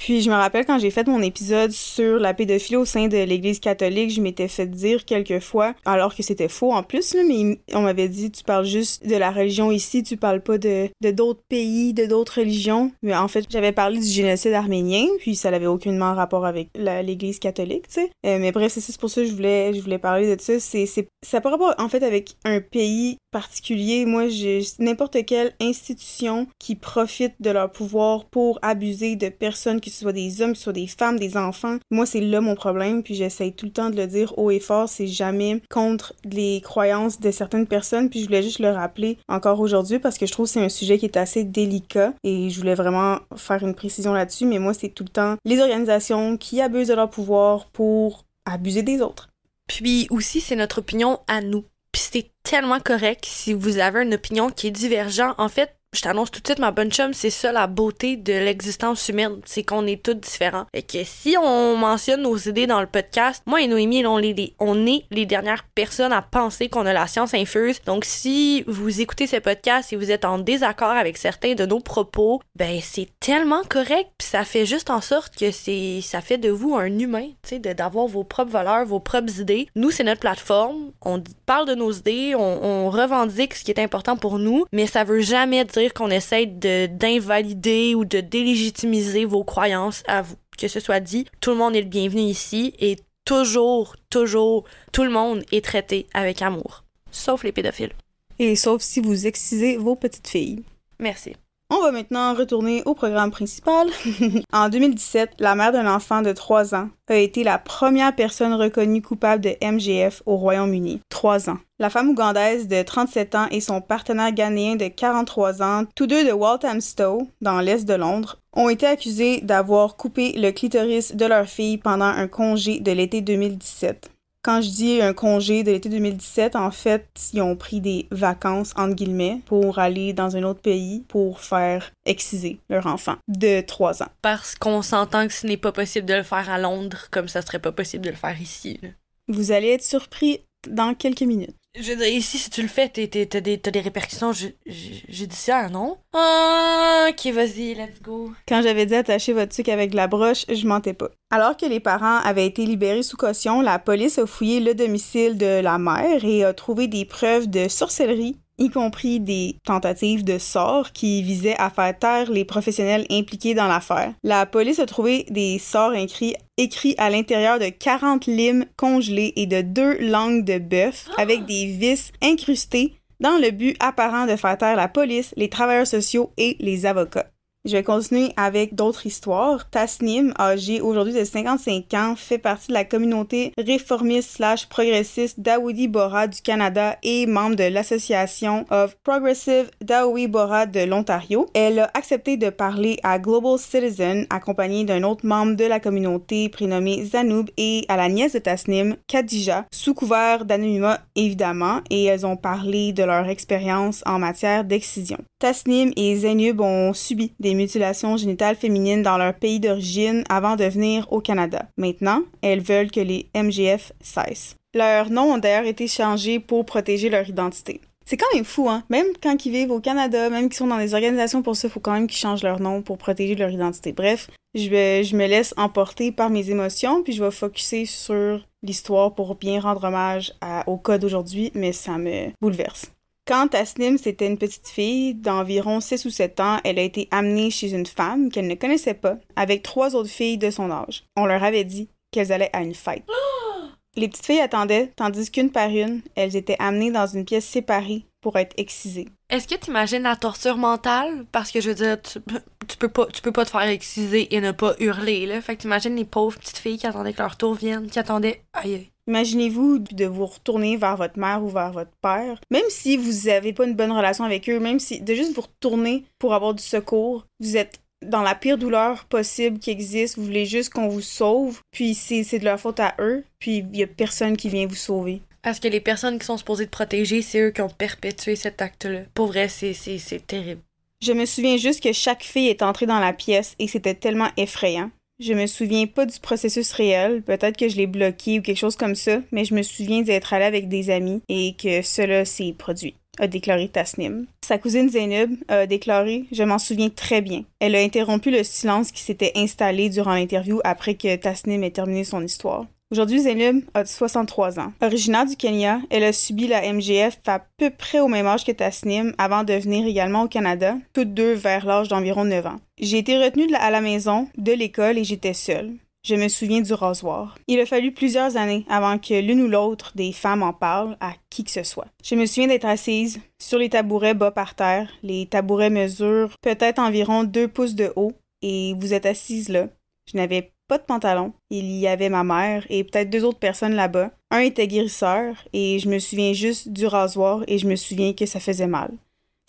Puis je me rappelle quand j'ai fait mon épisode sur la pédophilie au sein de l'Église catholique, je m'étais fait dire quelques fois, alors que c'était faux en plus, mais on m'avait dit tu parles juste de la religion ici, tu parles pas de d'autres pays, de d'autres religions. Mais en fait, j'avais parlé du génocide arménien, puis ça n'avait aucunement rapport avec l'Église catholique, tu sais. Euh, mais bref, c'est pour ça que je voulais je voulais parler de ça. C'est ça pas rapport en fait avec un pays particulier. Moi, j'ai n'importe quelle institution qui profite de leur pouvoir pour abuser de personnes, que ce soit des hommes, que ce soit des femmes, des enfants. Moi, c'est là mon problème, puis j'essaye tout le temps de le dire haut et fort. C'est jamais contre les croyances de certaines personnes, puis je voulais juste le rappeler encore aujourd'hui parce que je trouve que c'est un sujet qui est assez délicat et je voulais vraiment faire une précision là-dessus. Mais moi, c'est tout le temps les organisations qui abusent de leur pouvoir pour abuser des autres. Puis aussi, c'est notre opinion à nous. Puis c'est tellement correct si vous avez une opinion qui est divergente. En fait, je t'annonce tout de suite, ma bonne chum, c'est ça la beauté de l'existence humaine, c'est qu'on est tous différents. Et que si on mentionne nos idées dans le podcast, moi et Noémie, on, les, on est les dernières personnes à penser qu'on a la science infuse. Donc si vous écoutez ce podcast et vous êtes en désaccord avec certains de nos propos, ben c'est tellement correct, puis ça fait juste en sorte que c'est ça fait de vous un humain, tu sais, d'avoir vos propres valeurs, vos propres idées. Nous, c'est notre plateforme, on parle de nos idées, on, on revendique ce qui est important pour nous, mais ça veut jamais dire qu'on essaie d'invalider ou de délégitimiser vos croyances à vous. Que ce soit dit, tout le monde est le bienvenu ici et toujours, toujours, tout le monde est traité avec amour. Sauf les pédophiles. Et sauf si vous excisez vos petites filles. Merci. On va maintenant retourner au programme principal. en 2017, la mère d'un enfant de 3 ans a été la première personne reconnue coupable de MGF au Royaume-Uni. 3 ans. La femme ougandaise de 37 ans et son partenaire ghanéen de 43 ans, tous deux de Walthamstow, dans l'est de Londres, ont été accusés d'avoir coupé le clitoris de leur fille pendant un congé de l'été 2017. Quand je dis un congé de l'été 2017, en fait, ils ont pris des vacances, entre guillemets, pour aller dans un autre pays pour faire exciser leur enfant de 3 ans. Parce qu'on s'entend que ce n'est pas possible de le faire à Londres comme ça serait pas possible de le faire ici. là. Vous allez être surpris dans quelques minutes. Je veux dire, ici, si tu le fais, t'es- t'es- t'as des, t'as des répercussions ju- ju- judiciaires, non? Ah, ok, vas-y, let's go. Quand j'avais dit attacher votre sucre avec de la broche, je mentais pas. Alors que les parents avaient été libérés sous caution, la police a fouillé le domicile de la mère et a trouvé des preuves de sorcellerie, y compris des tentatives de sorts qui visaient à faire taire les professionnels impliqués dans l'affaire. La police a trouvé des sorts écrits, écrits à l'intérieur de 40 limes congelés et de deux langues de bœuf avec des vis incrustées dans le but apparent de faire taire la police, les travailleurs sociaux et les avocats. Je vais continuer avec d'autres histoires. Tasnim, âgé aujourd'hui de 55 ans, fait partie de la communauté réformiste slash progressiste Dawoodi Bora du Canada et membre de l'Association of Progressive Dawoodi Bora de l'Ontario. Elle a accepté de parler à Global Citizen, accompagnée d'un autre membre de la communauté prénommé Zanoub et à la nièce de Tasnim, Khadija, sous couvert d'anonymat évidemment, et elles ont parlé de leur expérience en matière d'excision. Tasnim et Zainub ont subi des mutilations génitales féminines dans leur pays d'origine avant de venir au Canada. Maintenant, elles veulent que les MGF cessent. Leurs noms ont d'ailleurs été changés pour protéger leur identité. C'est quand même fou, hein? Même quand ils vivent au Canada, même qu'ils sont dans des organisations pour ça, il faut quand même qu'ils changent leur nom pour protéger leur identité. Bref, je, me laisse emporter par mes émotions, puis je vais focuser sur l'histoire pour bien rendre hommage au cas d'aujourd'hui, mais ça me bouleverse. Quand Tasnim, c'était une petite fille d'environ 6 ou 7 ans, elle a été amenée chez une femme qu'elle ne connaissait pas, avec trois autres filles de son âge. On leur avait dit qu'elles allaient à une fête. Les petites filles attendaient, tandis qu'une par une, elles étaient amenées dans une pièce séparée pour être excisées. Est-ce que t'imagines la torture mentale? Parce que je veux dire, tu, tu peux pas, tu peux pas te faire exciser et ne pas hurler, là. Fait que t'imagines les pauvres petites filles qui attendaient que leur tour vienne, qui attendaient. Aïe, aïe. Imaginez-vous de vous retourner vers votre mère ou vers votre père, même si vous n'avez pas une bonne relation avec eux, même si de juste vous retourner pour avoir du secours, vous êtes dans la pire douleur possible qui existe, vous voulez juste qu'on vous sauve, puis c'est c'est de leur faute à eux, puis il y a personne qui vient vous sauver. Parce que les personnes qui sont supposées te protéger, c'est eux qui ont perpétué cet acte-là. Pour vrai, c'est, c'est, c'est terrible. Je me souviens juste que chaque fille est entrée dans la pièce et c'était tellement effrayant. Je me souviens pas du processus réel, peut-être que je l'ai bloqué ou quelque chose comme ça, mais je me souviens d'être allée avec des amis et que cela s'est produit, a déclaré Tasnim. Sa cousine Zainab a déclaré Je m'en souviens très bien. Elle a interrompu le silence qui s'était installé durant l'interview après que Tasnim ait terminé son histoire. Aujourd'hui, Zainab a 63 ans. Originaire du Kenya, elle a subi la MGF à peu près au même âge que Tasnim avant de venir également au Canada, toutes deux vers l'âge d'environ 9 ans. J'ai été retenue à la maison, de l'école et j'étais seule. Je me souviens du rasoir. Il a fallu plusieurs années avant que l'une ou l'autre des femmes en parle à qui que ce soit. Je me souviens d'être assise sur les tabourets bas par terre. Les tabourets mesurent peut-être environ 2 pouces de haut et vous êtes assise là. Je n'avais pas de pantalon. Il y avait ma mère et peut-être deux autres personnes là-bas. Un était guérisseur et je me souviens juste du rasoir et je me souviens que ça faisait mal.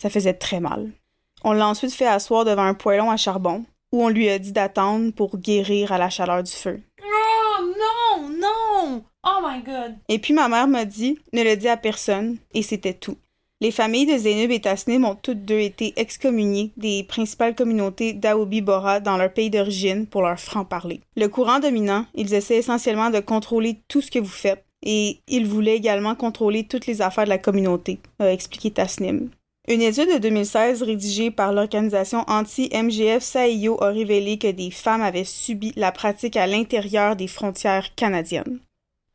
Ça faisait très mal. On l'a ensuite fait asseoir devant un poêlon à charbon où on lui a dit d'attendre pour guérir à la chaleur du feu. Oh non, non! Oh my god! Et puis ma mère m'a dit ne le dis à personne et c'était tout. Les familles de Zénub et Tasnim ont toutes deux été excommuniées des principales communautés d'Aobi Bora dans leur pays d'origine pour leur franc-parler. Le courant dominant, ils essaient essentiellement de contrôler tout ce que vous faites et ils voulaient également contrôler toutes les affaires de la communauté, a expliqué Tasnim. Une étude de 2016 rédigée par l'organisation anti-MGF SAIO a révélé que des femmes avaient subi la pratique à l'intérieur des frontières canadiennes.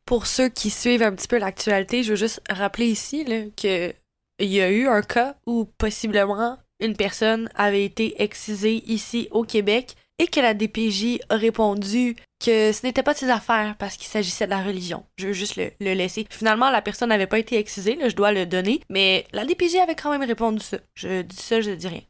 Pour ceux qui suivent un petit peu l'actualité, je veux juste rappeler ici que il y a eu un cas où possiblement une personne avait été excisée ici au Québec et que la DPJ a répondu que ce n'était pas de ses affaires parce qu'il s'agissait de la religion. Je veux juste le, laisser. Finalement, la personne n'avait pas été excisée, là, je dois le donner, mais la DPJ avait quand même répondu ça. Je dis ça, je dis rien.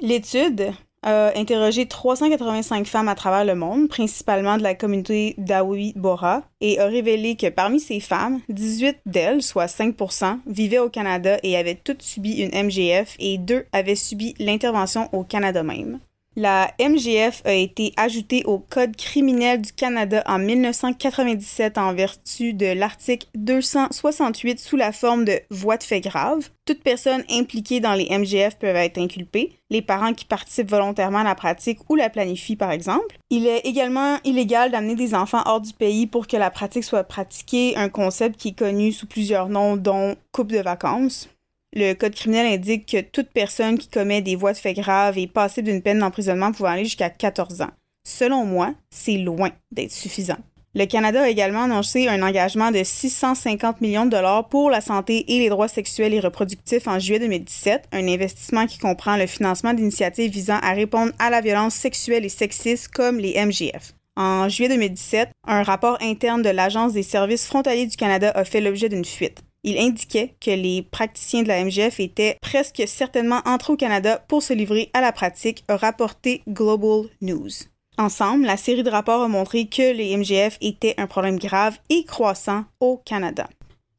L'étude a interrogé 385 femmes à travers le monde, principalement de la communauté d'Aoui Bora, et a révélé que parmi ces femmes, 18 d'elles, soit 5%, vivaient au Canada et avaient toutes subi une MGF et deux avaient subi l'intervention au Canada même. La MGF a été ajoutée au Code criminel du Canada en 1997 en vertu de l'article 268 sous la forme de voie de fait grave. Toute personne impliquée dans les MGF peuvent être inculpées, les parents qui participent volontairement à la pratique ou la planifient par exemple. Il est également illégal d'amener des enfants hors du pays pour que la pratique soit pratiquée, un concept qui est connu sous plusieurs noms dont coupe de vacances. Le Code criminel indique que toute personne qui commet des voies de fait graves est passible d'une peine d'emprisonnement pouvant aller jusqu'à 14 ans. Selon moi, c'est loin d'être suffisant. Le Canada a également annoncé un engagement de 650 millions de dollars pour la santé et les droits sexuels et reproductifs en juillet 2017, un investissement qui comprend le financement d'initiatives visant à répondre à la violence sexuelle et sexiste comme les MGF. En juillet 2017, un rapport interne de l'Agence des services frontaliers du Canada a fait l'objet d'une fuite il indiquait que les praticiens de la MGF étaient presque certainement entrés au Canada pour se livrer à la pratique, a rapporté Global News. Ensemble, la série de rapports a montré que les MGF étaient un problème grave et croissant au Canada.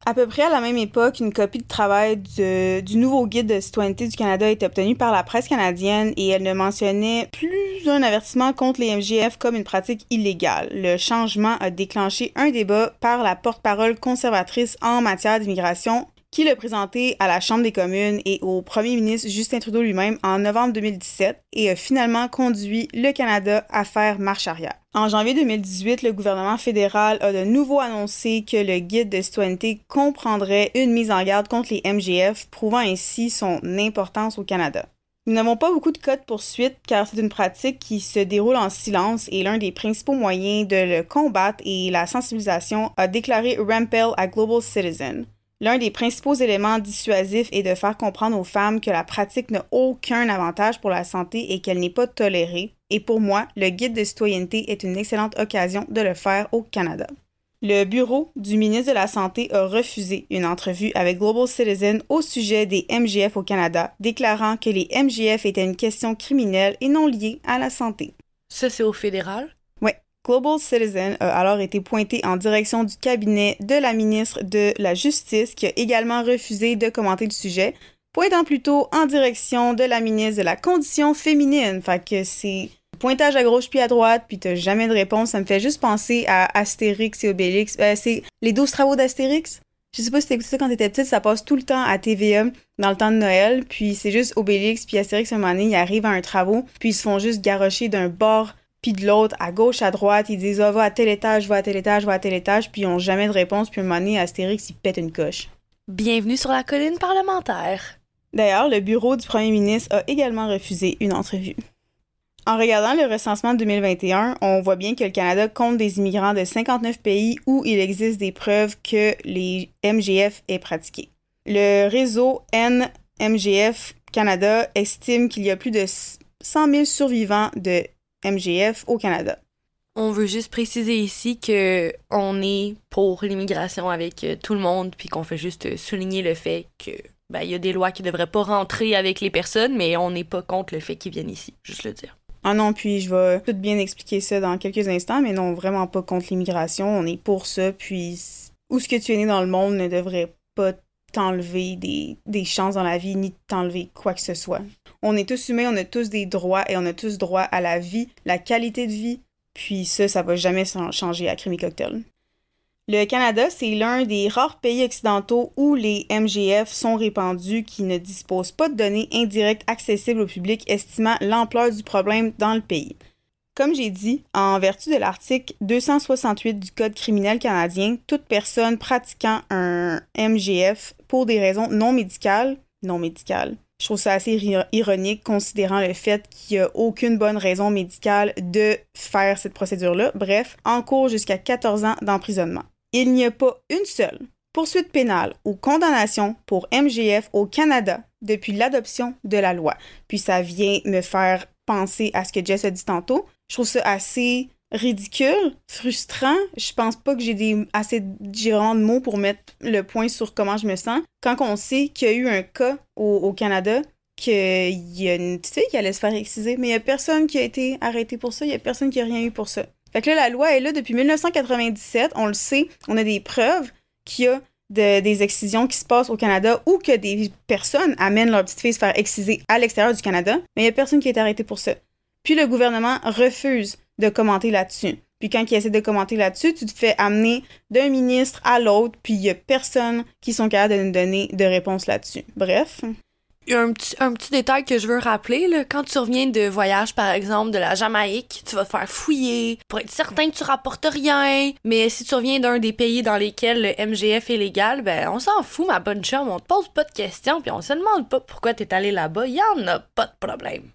À peu près à la même époque, une copie de travail du nouveau guide de citoyenneté du Canada est obtenue par la presse canadienne et elle ne mentionnait plus un avertissement contre les MGF comme une pratique illégale. Le changement a déclenché un débat par la porte-parole conservatrice en matière d'immigration qui l'a présenté à la Chambre des communes et au premier ministre Justin Trudeau lui-même en novembre 2017 et a finalement conduit le Canada à faire marche arrière. En janvier 2018, le gouvernement fédéral a de nouveau annoncé que le guide de citoyenneté comprendrait une mise en garde contre les MGF, prouvant ainsi son importance au Canada. Nous n'avons pas beaucoup de cas de poursuite car c'est une pratique qui se déroule en silence et l'un des principaux moyens de le combattre est la sensibilisation, a déclaré Rampel à Global Citizen. L'un des principaux éléments dissuasifs est de faire comprendre aux femmes que la pratique n'a aucun avantage pour la santé et qu'elle n'est pas tolérée. Et pour moi, le guide de citoyenneté est une excellente occasion de le faire au Canada. Le bureau du ministre de la Santé a refusé une entrevue avec Global Citizen au sujet des MGF au Canada, déclarant que les MGF étaient une question criminelle et non liée à la santé. Ça, c'est au fédéral? Global Citizen a alors été pointé en direction du cabinet de la ministre de la Justice qui a également refusé de commenter le sujet, pointant plutôt en direction de la ministre de la Condition féminine. Fait que c'est pointage à gauche puis à droite, puis t'as jamais de réponse. Ça me fait juste penser à Astérix et Obélix. Euh, c'est les 12 travaux d'Astérix? Je sais pas si t'écoutais ça quand t'étais petite, ça passe tout le temps à TVA dans le temps de Noël, puis c'est juste Obélix puis Astérix à un moment donné, ils arrivent à un travaux, puis ils se font juste garrocher d'un bord puis de l'autre, à gauche, à droite, ils disent oh, va à tel étage, va à tel étage, va à tel étage, puis ils n'ont jamais de réponse, puis un moment donné, Astérix, il pète une coche. Bienvenue sur la colline parlementaire. D'ailleurs, le bureau du premier ministre a également refusé une entrevue. En regardant le recensement de 2021, on voit bien que le Canada compte des immigrants de 59 pays où il existe des preuves que les MGF est pratiqué. Le réseau NMGF Canada estime qu'il y a plus de 100 000 survivants de MGF au Canada. On veut juste préciser ici que on est pour l'immigration avec euh, tout le monde, puis qu'on fait juste souligner le fait que ben, y a des lois qui devraient pas rentrer avec les personnes, mais on n'est pas contre le fait qu'ils viennent ici, juste le dire. Ah non, puis je vais tout bien expliquer ça dans quelques instants, mais non, vraiment pas contre l'immigration, on est pour ça, puis où ce que tu es né dans le monde ne devrait pas t'enlever des, des chances dans la vie, ni t'enlever quoi que ce soit. On est tous humains, on a tous des droits et on a tous droit à la vie, la qualité de vie. Puis ça, ça va jamais changer à Crime Cocktail. Le Canada, c'est l'un des rares pays occidentaux où les MGF sont répandus qui ne disposent pas de données indirectes accessibles au public, estimant l'ampleur du problème dans le pays. Comme j'ai dit, en vertu de l'article 268 du Code criminel canadien, toute personne pratiquant un MGF pour des raisons non médicales, non médicales, je trouve ça assez ironique considérant le fait qu'il n'y a aucune bonne raison médicale de faire cette procédure-là. Bref, en cours jusqu'à 14 ans d'emprisonnement. Il n'y a pas une seule poursuite pénale ou condamnation pour MGF au Canada depuis l'adoption de la loi. Puis ça vient me faire penser à ce que Jess a dit tantôt. Je trouve ça assez ridicule, frustrant. Je pense pas que j'ai des assez différents de mots pour mettre le point sur comment je me sens. Quand on sait qu'il y a eu un cas au, Canada, qu'il y a une petite fille qui allait se faire exciser, mais il y a personne qui a été arrêté pour ça, il y a personne qui a rien eu pour ça. Fait que là, la loi est là depuis 1997, on le sait, on a des preuves qu'il y a des excisions qui se passent au Canada ou que des personnes amènent leur petite fille se faire exciser à l'extérieur du Canada, mais il y a personne qui a été arrêté pour ça. Puis le gouvernement refuse de commenter là-dessus. Puis quand il essaie de commenter là-dessus, tu te fais amener d'un ministre à l'autre, puis il y a personne qui sont capables de nous donner de réponse là-dessus. Bref. Il y a un petit, détail que je veux rappeler. Là. Quand tu reviens de voyage, par exemple, de la Jamaïque, tu vas te faire fouiller pour être certain que tu rapportes rien. Mais si tu reviens d'un des pays dans lesquels le MGF est légal, ben on s'en fout, ma bonne chum. On te pose pas de questions, puis on se demande pas pourquoi t'es allé là-bas. Y en a pas de problème.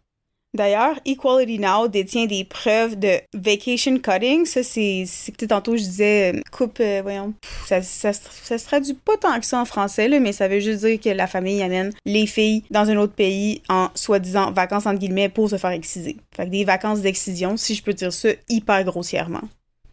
D'ailleurs, Equality Now détient des preuves de vacation cutting. Ça, c'est, tantôt je disais euh, coupe, euh, voyons, pff, ça, ça, ça se traduit pas tant que ça en français, là, mais ça veut juste dire que la famille amène les filles dans un autre pays en soi-disant vacances entre guillemets pour se faire exciser. Fait que des vacances d'excision, si je peux dire ça hyper grossièrement.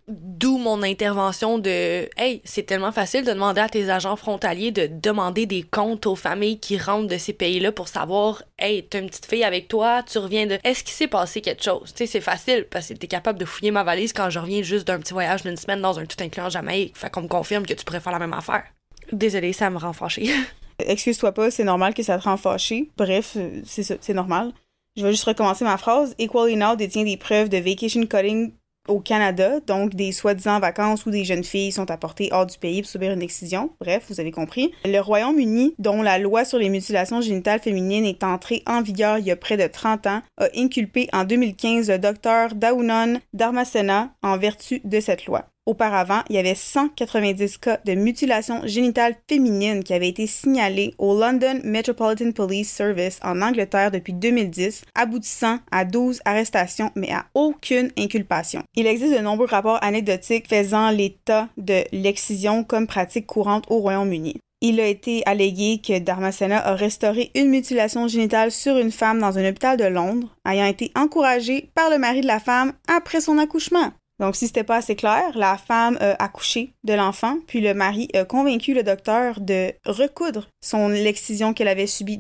D'où mon intervention de Hey, c'est tellement facile de demander à tes agents frontaliers de demander des comptes aux familles qui rentrent de ces pays-là pour savoir Hey, t'as une petite fille avec toi, tu reviens de Est-ce qu'il s'est passé quelque chose? Tu sais, c'est facile parce que t'es capable de fouiller ma valise quand je reviens juste d'un petit voyage d'une semaine dans un tout inclus en Jamaïque. Fait qu'on me confirme que tu pourrais faire la même affaire. Désolée, ça me rend fâchée. Excuse-toi pas, c'est normal que ça te rend fâché. Bref, euh, c'est c'est normal. Je vais juste recommencer ma phrase. Equally Now détient des preuves de vacation cutting au Canada, donc des soi-disant vacances où des jeunes filles sont apportées hors du pays pour subir une excision. Bref, vous avez compris. Le Royaume-Uni, dont la loi sur les mutilations génitales féminines est entrée en vigueur il y a près de 30 ans, a inculpé en 2015 le docteur Daunon Dharmasena en vertu de cette loi. Auparavant, il y avait 190 cas de mutilation génitale féminine qui avaient été signalés au London Metropolitan Police Service en Angleterre depuis 2010, aboutissant à 12 arrestations mais à aucune inculpation. Il existe de nombreux rapports anecdotiques faisant l'état de l'excision comme pratique courante au Royaume-Uni. Il a été allégué que Dharmasena a restauré une mutilation génitale sur une femme dans un hôpital de Londres, ayant été encouragé par le mari de la femme après son accouchement. Donc, si c'était pas assez clair, la femme a accouché de l'enfant, puis le mari a convaincu le docteur de recoudre son l'excision qu'elle avait subie.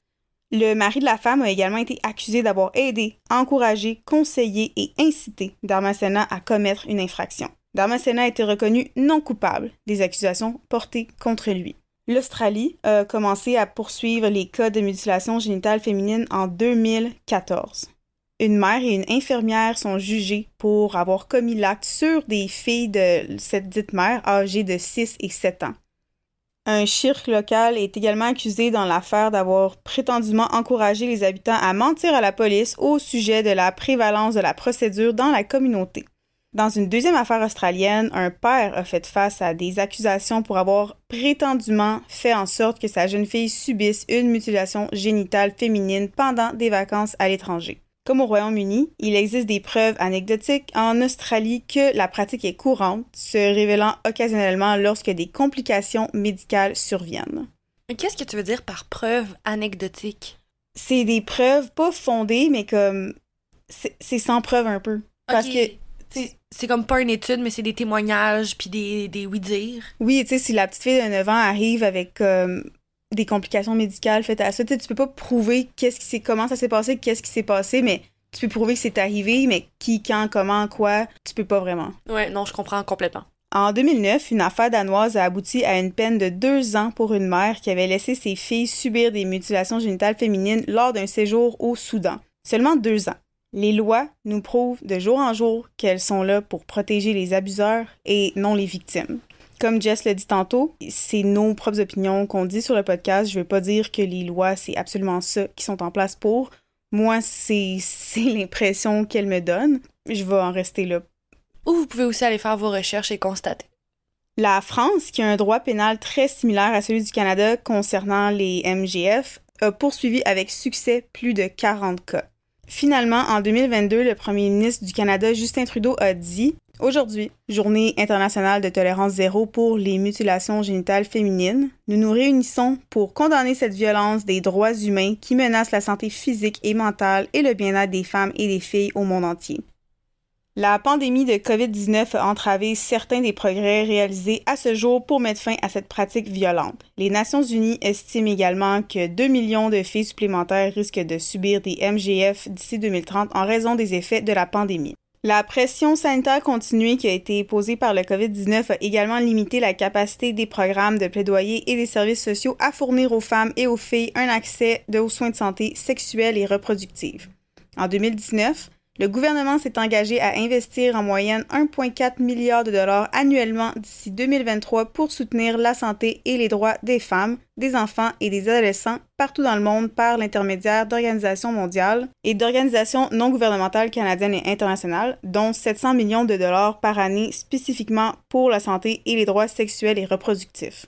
Le mari de la femme a également été accusé d'avoir aidé, encouragé, conseillé et incité Dharmasena à commettre une infraction. Dharmasena a été reconnu non coupable des accusations portées contre lui. L'Australie a commencé à poursuivre les cas de mutilation génitale féminine en 2014 une mère et une infirmière sont jugées pour avoir commis l'acte sur des filles de cette dite mère âgées de 6 et 7 ans. Un chirque local est également accusé dans l'affaire d'avoir prétendument encouragé les habitants à mentir à la police au sujet de la prévalence de la procédure dans la communauté. Dans une deuxième affaire australienne, un père a fait face à des accusations pour avoir prétendument fait en sorte que sa jeune fille subisse une mutilation génitale féminine pendant des vacances à l'étranger. Comme au Royaume-Uni, il existe des preuves anecdotiques en Australie que la pratique est courante, se révélant occasionnellement lorsque des complications médicales surviennent. Qu'est-ce que tu veux dire par preuve anecdotique? C'est des preuves pas fondées, mais comme c'est sans preuve un peu. Parce que C'est c'est comme pas une étude, mais c'est des témoignages puis des, des oui-dire. oui, tu sais, si la petite fille de 9 ans arrive avec comme des complications médicales faites à ça, tu sais, tu peux pas prouver qu'est-ce qui s'est comment ça s'est passé, qu'est-ce qui s'est passé, mais tu peux prouver que c'est arrivé, mais qui, quand, comment, quoi, tu peux pas vraiment. Ouais, non, je comprends complètement. En 2009, une affaire danoise a abouti à une peine de deux ans pour une mère qui avait laissé ses filles subir des mutilations génitales féminines lors d'un séjour au Soudan. Seulement deux ans. Les lois nous prouvent de jour en jour qu'elles sont là pour protéger les abuseurs et non les victimes. Comme Jess l'a dit tantôt, c'est nos propres opinions qu'on dit sur le podcast. Je veux pas dire que les lois, c'est absolument ça qui sont en place pour. Moi, c'est c'est l'impression qu'elles me donnent. Je vais en rester là Ou vous pouvez aussi aller faire vos recherches et constater. La France, qui a un droit pénal très similaire à celui du Canada concernant les MGF, a poursuivi avec succès plus de 40 cas. Finalement, en 2022, le premier ministre du Canada, Justin Trudeau, a dit Aujourd'hui, journée internationale de tolérance zéro pour les mutilations génitales féminines, nous nous réunissons pour condamner cette violence des droits humains qui menace la santé physique et mentale et le bien-être des femmes et des filles au monde entier. La pandémie de COVID-19 a entravé certains des progrès réalisés à ce jour pour mettre fin à cette pratique violente. Les Nations Unies estiment également que 2 millions de filles supplémentaires risquent de subir des MGF d'ici 2030 en raison des effets de la pandémie. La pression sanitaire continue qui a été posée par le COVID-19 a également limité la capacité des programmes de plaidoyer et des services sociaux à fournir aux femmes et aux filles un accès aux soins de santé sexuels et reproductifs. En 2019, Le gouvernement s'est engagé à investir en moyenne 1,4 milliard de dollars annuellement d'ici 2023 pour soutenir la santé et les droits des femmes, des enfants et des adolescents partout dans le monde par l'intermédiaire d'organisations mondiales et d'organisations non gouvernementales canadiennes et internationales, dont 700 millions de dollars par année spécifiquement pour la santé et les droits sexuels et reproductifs.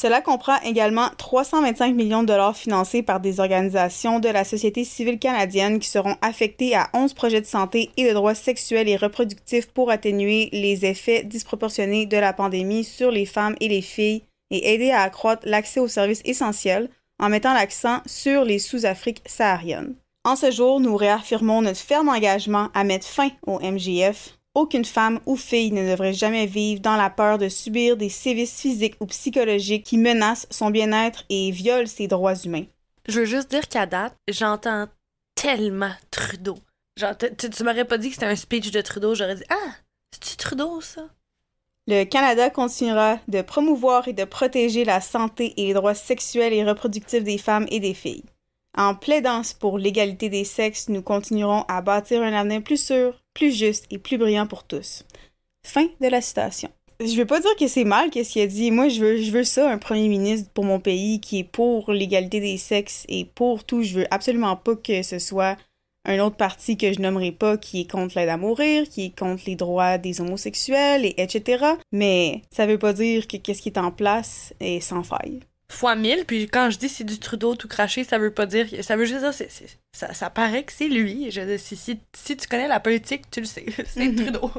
Cela comprend également 325 millions de dollars financés par des organisations de la société civile canadienne qui seront affectés à 11 projets de santé et de droits sexuels et reproductifs pour atténuer les effets disproportionnés de la pandémie sur les femmes et les filles et aider à accroître l'accès aux services essentiels en mettant l'accent sur les sous-Afriques sahariennes. En ce jour, nous réaffirmons notre ferme engagement à mettre fin au MGF aucune femme ou fille ne devrait jamais vivre dans la peur de subir des sévices physiques ou psychologiques qui menacent son bien-être et violent ses droits humains. Je veux juste dire qu'à date, j'entends tellement Trudeau. Genre, tu, tu m'aurais pas dit que c'était un speech de Trudeau, j'aurais dit Ah, c'est-tu Trudeau ça? Le Canada continuera de promouvoir et de protéger la santé et les droits sexuels et reproductifs des femmes et des filles. En plaidant pour l'égalité des sexes, nous continuerons à bâtir un avenir plus sûr, plus juste et plus brillant pour tous. Fin de la citation. Je veux pas dire que c'est mal qu'est-ce qu'il a dit. Moi, je veux, je veux ça, un premier ministre pour mon pays qui est pour l'égalité des sexes et pour tout. Je veux absolument pas que ce soit un autre parti que je nommerai pas qui est contre l'aide à mourir, qui est contre les droits des homosexuels, et etc. Mais ça veut pas dire que qu'est-ce qui est en place est sans faille fois mille. Puis quand je dis c'est du Trudeau tout craché, ça veut pas dire. Ça veut juste dire. c'est ça, ça paraît que c'est lui. Je, si, si, si, tu connais la politique, tu le sais. c'est mhm. Trudeau.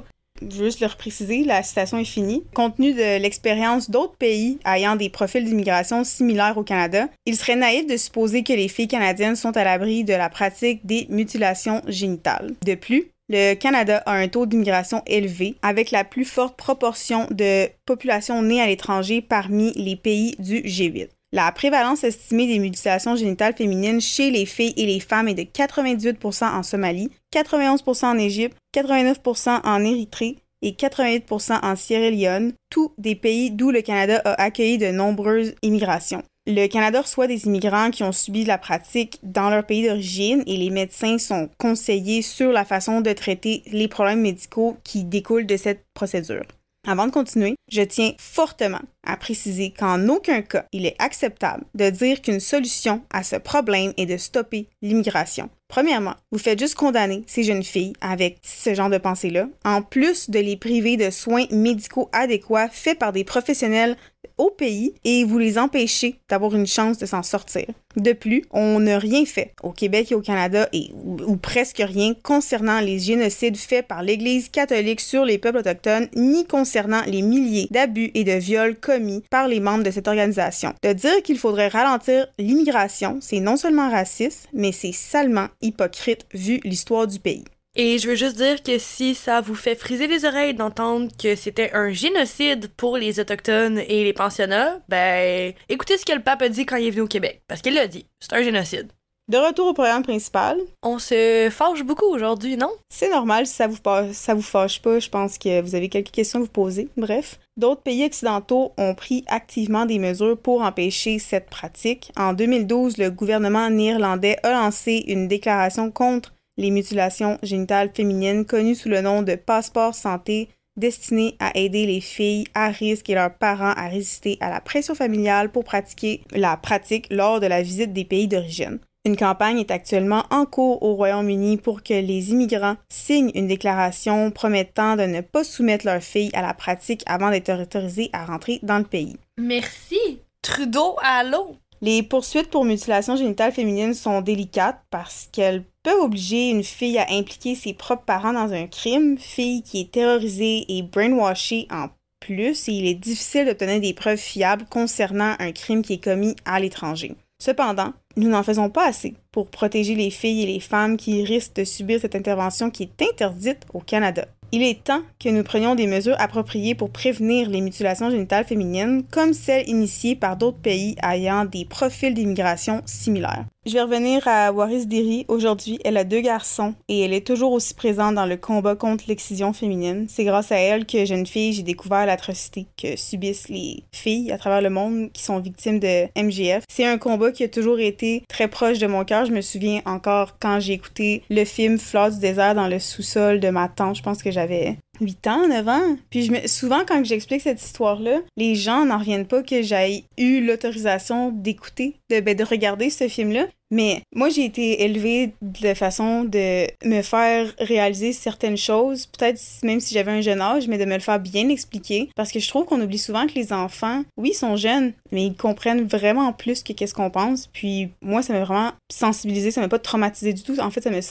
Juste le repréciser, la citation est finie. Compte tenu de l'expérience d'autres pays ayant des profils d'immigration similaires au Canada, il serait naïf de supposer que les filles canadiennes sont à l'abri de la pratique des mutilations génitales. De plus, le Canada a un taux d'immigration élevé, avec la plus forte proportion de population née à l'étranger parmi les pays du G8. La prévalence estimée des mutilations génitales féminines chez les filles et les femmes est de 98% en Somalie, 91% en Égypte, 89% en Érythrée et 88% en Sierra Leone, tous des pays d'où le Canada a accueilli de nombreuses immigrations. Le Canada reçoit des immigrants qui ont subi la pratique dans leur pays d'origine et les médecins sont conseillés sur la façon de traiter les problèmes médicaux qui découlent de cette procédure. Avant de continuer, je tiens fortement à préciser qu'en aucun cas il est acceptable de dire qu'une solution à ce problème est de stopper l'immigration. Premièrement, vous faites juste condamner ces jeunes filles avec ce genre de pensée-là, en plus de les priver de soins médicaux adéquats faits par des professionnels au pays et vous les empêchez d'avoir une chance de s'en sortir. De plus, on n'a rien fait au Québec et au Canada et ou, presque rien concernant les génocides faits par l'Église catholique sur les peuples autochtones ni concernant les milliers d'abus et de viols commis par les membres de cette organisation. De dire qu'il faudrait ralentir l'immigration, c'est non seulement raciste, mais c'est salement hypocrite vu l'histoire du pays. Et je veux juste dire que si ça vous fait friser les oreilles d'entendre que c'était un génocide pour les Autochtones et les pensionnats, ben écoutez ce que le pape a dit quand il est venu au Québec. Parce qu'il l'a dit, c'est un génocide. De retour au programme principal. On se fâche beaucoup aujourd'hui, non? C'est normal si ça vous, ça vous fâche pas. Je pense que vous avez quelques questions à vous poser. Bref, d'autres pays occidentaux ont pris activement des mesures pour empêcher cette pratique. En 2012, le gouvernement néerlandais a lancé une déclaration contre les mutilations génitales féminines connues sous le nom de passeport santé destiné à aider les filles à risque et leurs parents à résister à la pression familiale pour pratiquer la pratique lors de la visite des pays d'origine. Une campagne est actuellement en cours au Royaume-Uni pour que les immigrants signent une déclaration promettant de ne pas soumettre leurs filles à la pratique avant d'être autorisés à rentrer dans le pays. Merci! Trudeau, allô! Les poursuites pour mutilation génitale féminine sont délicates parce qu'elles peuvent obliger une fille à impliquer ses propres parents dans un crime, fille qui est terrorisée et brainwashée en plus, et il est difficile d'obtenir des preuves fiables concernant un crime qui est commis à l'étranger. Cependant, nous n'en faisons pas assez pour protéger les filles et les femmes qui risquent de subir cette intervention qui est interdite au Canada. Il est temps que nous prenions des mesures appropriées pour prévenir les mutilations génitales féminines, comme celles initiées par d'autres pays ayant des profils d'immigration similaires. Je vais revenir à Waris Derry. Aujourd'hui, elle a deux garçons et elle est toujours aussi présente dans le combat contre l'excision féminine. C'est grâce à elle que, jeune fille, j'ai découvert l'atrocité que subissent les filles à travers le monde qui sont victimes de MGF. C'est un combat qui a toujours été très proche de mon cœur. Je me souviens encore quand j'ai écouté le film Flore du désert dans le sous-sol de ma tante. Je pense que j'avais 8 ans, 9 ans. Puis je me... souvent, quand j'explique cette histoire-là, les gens n'en reviennent pas que j'aille eu l'autorisation d'écouter, de, ben, de regarder ce film-là. Mais moi, j'ai été élevée de façon de me faire réaliser certaines choses, peut-être même si j'avais un jeune âge, mais de me le faire bien expliquer. Parce que je trouve qu'on oublie souvent que les enfants, oui, sont jeunes, mais ils comprennent vraiment plus que qu'est-ce qu'on pense. Puis moi, ça m'a vraiment sensibilisé, ça m'a pas traumatisé du tout. En fait, ça m'a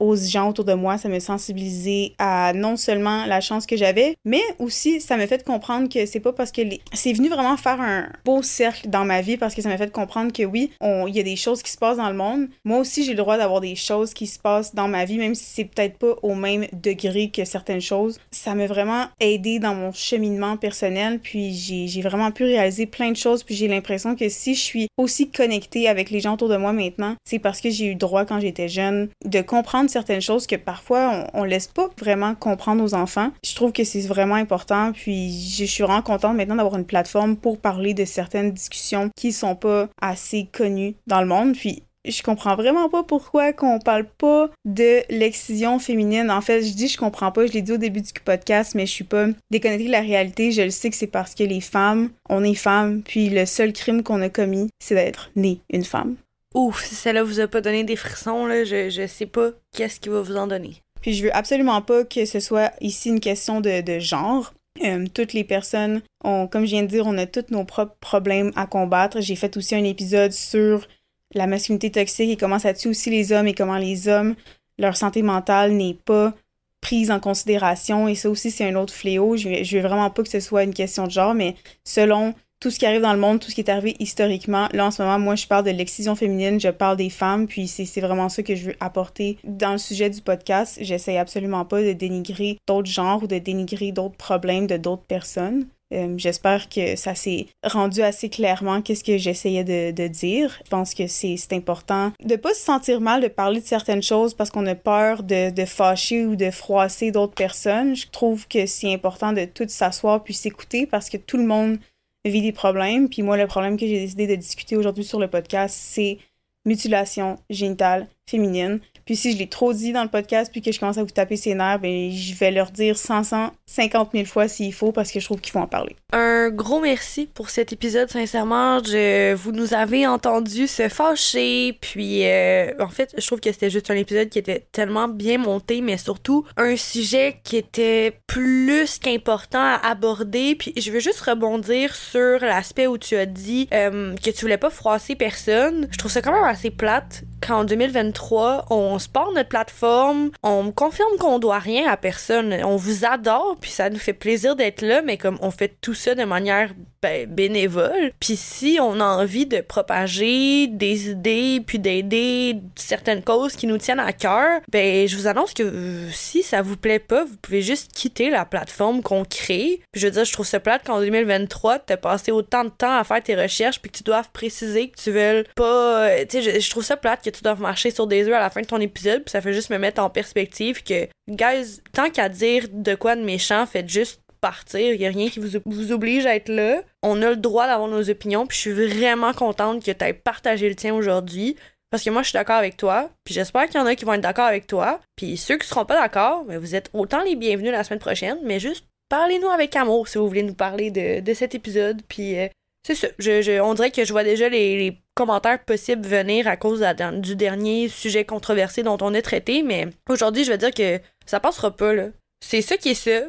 aux gens autour de moi, ça m'a sensibilisé à non seulement la chance que j'avais, mais aussi ça m'a fait comprendre que c'est pas parce que c'est venu vraiment faire un beau cercle dans ma vie parce que ça m'a fait comprendre que oui, il y a des choses qui se passent dans le monde. Moi aussi, j'ai le droit d'avoir des choses qui se passent dans ma vie, même si c'est peut-être pas au même degré que certaines choses. Ça m'a vraiment aidé dans mon cheminement personnel, puis j'ai vraiment pu réaliser plein de choses, puis j'ai l'impression que si je suis aussi connectée avec les gens autour de moi maintenant, c'est parce que j'ai eu droit quand j'étais jeune de comprendre certaines choses que parfois on, laisse pas vraiment comprendre aux enfants. Je trouve que c'est vraiment important. Puis je suis vraiment contente maintenant d'avoir une plateforme pour parler de certaines discussions qui sont pas assez connues dans le monde. Puis je comprends vraiment pas pourquoi qu'on parle pas de l'excision féminine. En fait, je dis je comprends pas, je l'ai dit au début du podcast, mais je suis pas déconnectée de la réalité. Je le sais que c'est parce que les femmes, on est femmes, puis le seul crime qu'on a commis, c'est d'être née une femme. Ouf, si celle-là vous a pas donné des frissons, je, sais pas qu'est-ce qui va vous en donner. Puis je veux absolument pas que ce soit ici une question de, de genre. Euh, toutes les personnes ont, comme je viens de dire, on a tous nos propres problèmes à combattre. J'ai fait aussi un épisode sur la masculinité toxique et comment ça tue aussi les hommes et comment les hommes, leur santé mentale n'est pas prise en considération. Et ça aussi, c'est un autre fléau. Je, je veux vraiment pas que ce soit une question de genre, mais selon tout ce qui arrive dans le monde, tout ce qui est arrivé historiquement. Là, en ce moment, moi, je parle de l'excision féminine, je parle des femmes, puis c'est vraiment ça que je veux apporter dans le sujet du podcast. J'essaie absolument pas de dénigrer d'autres genres ou de dénigrer d'autres problèmes de d'autres personnes. Euh, j'espère que ça s'est rendu assez clairement qu'est-ce que j'essayais de, de, dire. Je pense que c'est important de pas se sentir mal de parler de certaines choses parce qu'on a peur de, de fâcher ou de froisser d'autres personnes. Je trouve que c'est important de tout s'asseoir puis s'écouter parce que tout le monde vit des problèmes. Puis moi, le problème que j'ai décidé de discuter aujourd'hui sur le podcast, c'est mutilation génitale féminine. Puis si je l'ai trop dit dans le podcast, puis que je commence à vous taper ses nerfs, ben je vais leur dire 150 000 fois s'il faut parce que je trouve qu'il faut en parler. Un gros merci pour cet épisode, sincèrement. Je, vous nous avez entendu se fâcher, puis euh, en fait, je trouve que c'était juste un épisode qui était tellement bien monté, mais surtout un sujet qui était plus qu'important à aborder. Puis je veux juste rebondir sur l'aspect où tu as dit euh, que tu voulais pas froisser personne. Je trouve ça quand même assez plate qu'en 2023, on se porte notre plateforme, on me confirme qu'on doit rien à personne. On vous adore, puis ça nous fait plaisir d'être là, mais comme on fait tout ça de manière ben, bénévole. Puis si on a envie de propager des idées, puis d'aider certaines causes qui nous tiennent à cœur, ben je vous annonce que euh, si ça vous plaît pas, vous pouvez juste quitter la plateforme qu'on crée. Puis je veux dire, je trouve ça plate qu'en 2023, t'as passé autant de temps à faire tes recherches, puis que tu doives préciser que tu veux pas... Euh, tu sais, je, je trouve ça plate que tu doives marcher sur des œufs à la fin de ton épisode, puis ça fait juste me mettre en perspective que, guys, tant qu'à dire de quoi de méchant, faites juste Il y a rien qui vous, oblige à être là. On a le droit d'avoir nos opinions, puis je suis vraiment contente que tu aies partagé le tien aujourd'hui. Parce que moi, je suis d'accord avec toi, puis j'espère qu'il y en a qui vont être d'accord avec toi. Puis ceux qui seront pas d'accord, ben, vous êtes autant les bienvenus la semaine prochaine, mais juste parlez-nous avec amour si vous voulez nous parler de, cet épisode. Puis euh, c'est ça. On dirait que je vois déjà les, commentaires possibles venir à cause du dernier sujet controversé dont on a traité, mais aujourd'hui, je vais dire que ça passera pas, là. C'est ça qui est ça.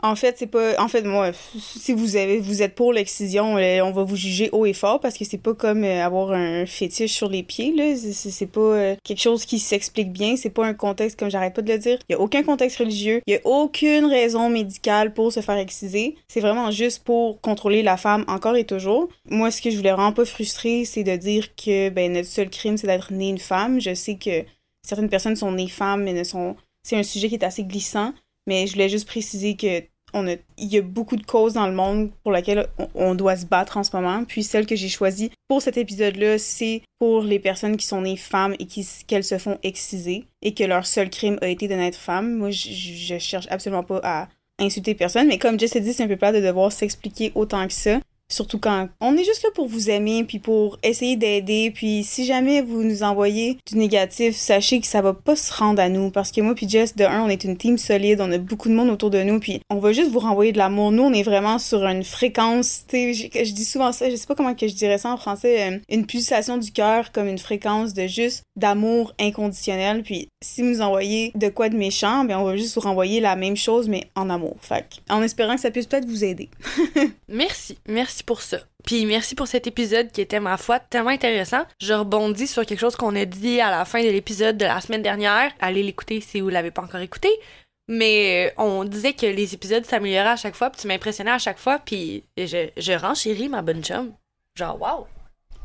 En fait, c'est pas. En fait, moi, si vous avez, vous êtes pour l'excision, euh, on va vous juger haut et fort parce que c'est pas comme euh, avoir un fétiche sur les pieds, là. C'est pas euh, quelque chose qui s'explique bien. C'est pas un contexte, comme j'arrête pas de le dire. Il y a aucun contexte religieux. Il y a aucune raison médicale pour se faire exciser. C'est vraiment juste pour contrôler la femme encore et toujours. Moi, ce que je voulais vraiment pas frustrer, c'est de dire que, ben, notre seul crime, c'est d'être née une femme. Je sais que certaines personnes sont nées femmes, mais ne sont. C'est un sujet qui est assez glissant. Mais je voulais juste préciser que il y a beaucoup de causes dans le monde pour lesquelles on, doit se battre en ce moment. Puis celle que j'ai choisie pour cet épisode-là, c'est pour les personnes qui sont nées femmes et qu'elles se font exciser et que leur seul crime a été de naître femme. Moi, je, je cherche absolument pas à insulter personne, mais comme Jess a dit, c'est un peu plat de devoir s'expliquer autant que ça. Surtout quand on est juste là pour vous aimer, puis pour essayer d'aider. Puis si jamais vous nous envoyez du négatif, sachez que ça va pas se rendre à nous. Parce que moi puis Jess, de un, on est une team solide, on a beaucoup de monde autour de nous, puis on va juste vous renvoyer de l'amour. Nous, on est vraiment sur une fréquence, tu je, dis souvent ça, je sais pas comment que je dirais ça en français, euh, une pulsation du cœur comme une fréquence de juste d'amour inconditionnel. Puis si vous nous envoyez de quoi de méchant, ben on va juste vous renvoyer la même chose, mais en amour. Fait en espérant que ça puisse peut-être vous aider. Merci, merci pour ça. Puis merci pour cet épisode qui était, ma foi, tellement intéressant. Je rebondis sur quelque chose qu'on a dit à la fin de l'épisode de la semaine dernière. Allez l'écouter si vous l'avez pas encore écouté. Mais euh, on disait que les épisodes s'amélioraient à chaque fois, puis tu m'impressionnais à chaque fois, puis je, je renchéris ma bonne chum. Genre, wow!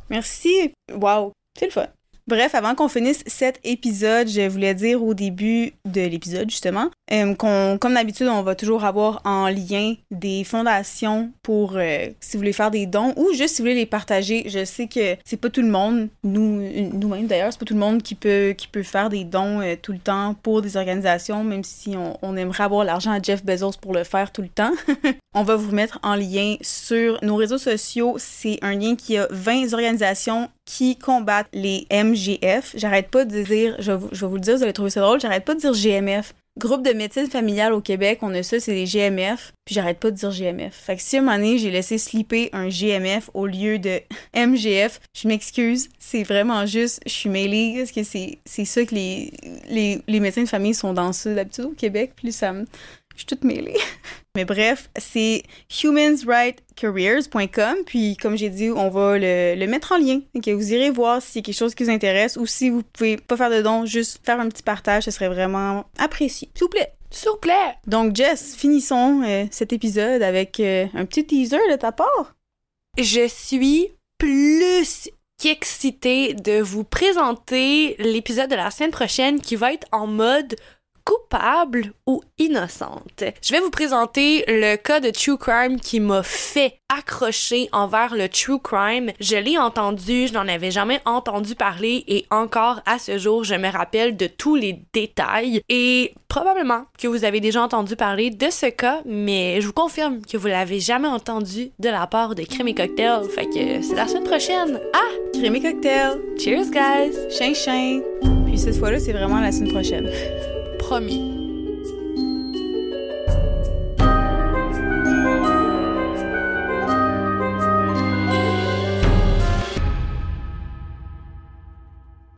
Merci. Wow, c'est le fun. Bref, avant qu'on finisse cet épisode, je voulais dire au début de l'épisode, justement, euh, qu'on, comme d'habitude, on va toujours avoir en lien des fondations pour euh, si vous voulez faire des dons ou juste si vous voulez les partager. Je sais que c'est pas tout le monde, nous, nous-mêmes d'ailleurs, c'est pas tout le monde qui peut, faire des dons euh, tout le temps pour des organisations, même si on, on aimerait avoir l'argent à Jeff Bezos pour le faire tout le temps. on va vous mettre en lien sur nos réseaux sociaux. C'est un lien qui a 20 organisations qui combattent les MGF. J'arrête pas de dire, je vais, vous, le dire, vous allez trouver ça drôle, j'arrête pas de dire GMF. Groupe de médecine familiale au Québec, on a ça, c'est les GMF, puis j'arrête pas de dire GMF. Fait que si à un moment donné, j'ai laissé slipper un GMF au lieu de MGF, je m'excuse, c'est vraiment juste, je suis mêlée, parce que c'est, c'est ça que les, les, les médecins de famille sont dans ça d'habitude au Québec, puis ça me... Je suis toute mêlée. Mais bref, c'est humansrightcareers.com. Puis, comme j'ai dit, on va le, le mettre en lien. Donc, vous irez voir s'il y a quelque chose qui vous intéresse ou si vous pouvez pas faire de dons, juste faire un petit partage, ce serait vraiment apprécié. S'il vous plaît. S'il vous plaît! Donc, Jess, finissons euh, cet épisode avec euh, un petit teaser de ta part. Je suis plus qu'excitée de vous présenter l'épisode de la semaine prochaine qui va être en mode coupable ou innocente. Je vais vous présenter le cas de True Crime qui m'a fait accrocher envers le True Crime. Je l'ai entendu, je n'en avais jamais entendu parler et encore à ce jour, je me rappelle de tous les détails et probablement que vous avez déjà entendu parler de ce cas, mais je vous confirme que vous l'avez jamais entendu de la part de Crème Cocktail. Fait que c'est la semaine prochaine. Ah! Crème cocktail. Cheers, guys! Chien, chien. Puis cette fois-là, c'est vraiment la semaine prochaine. Promis.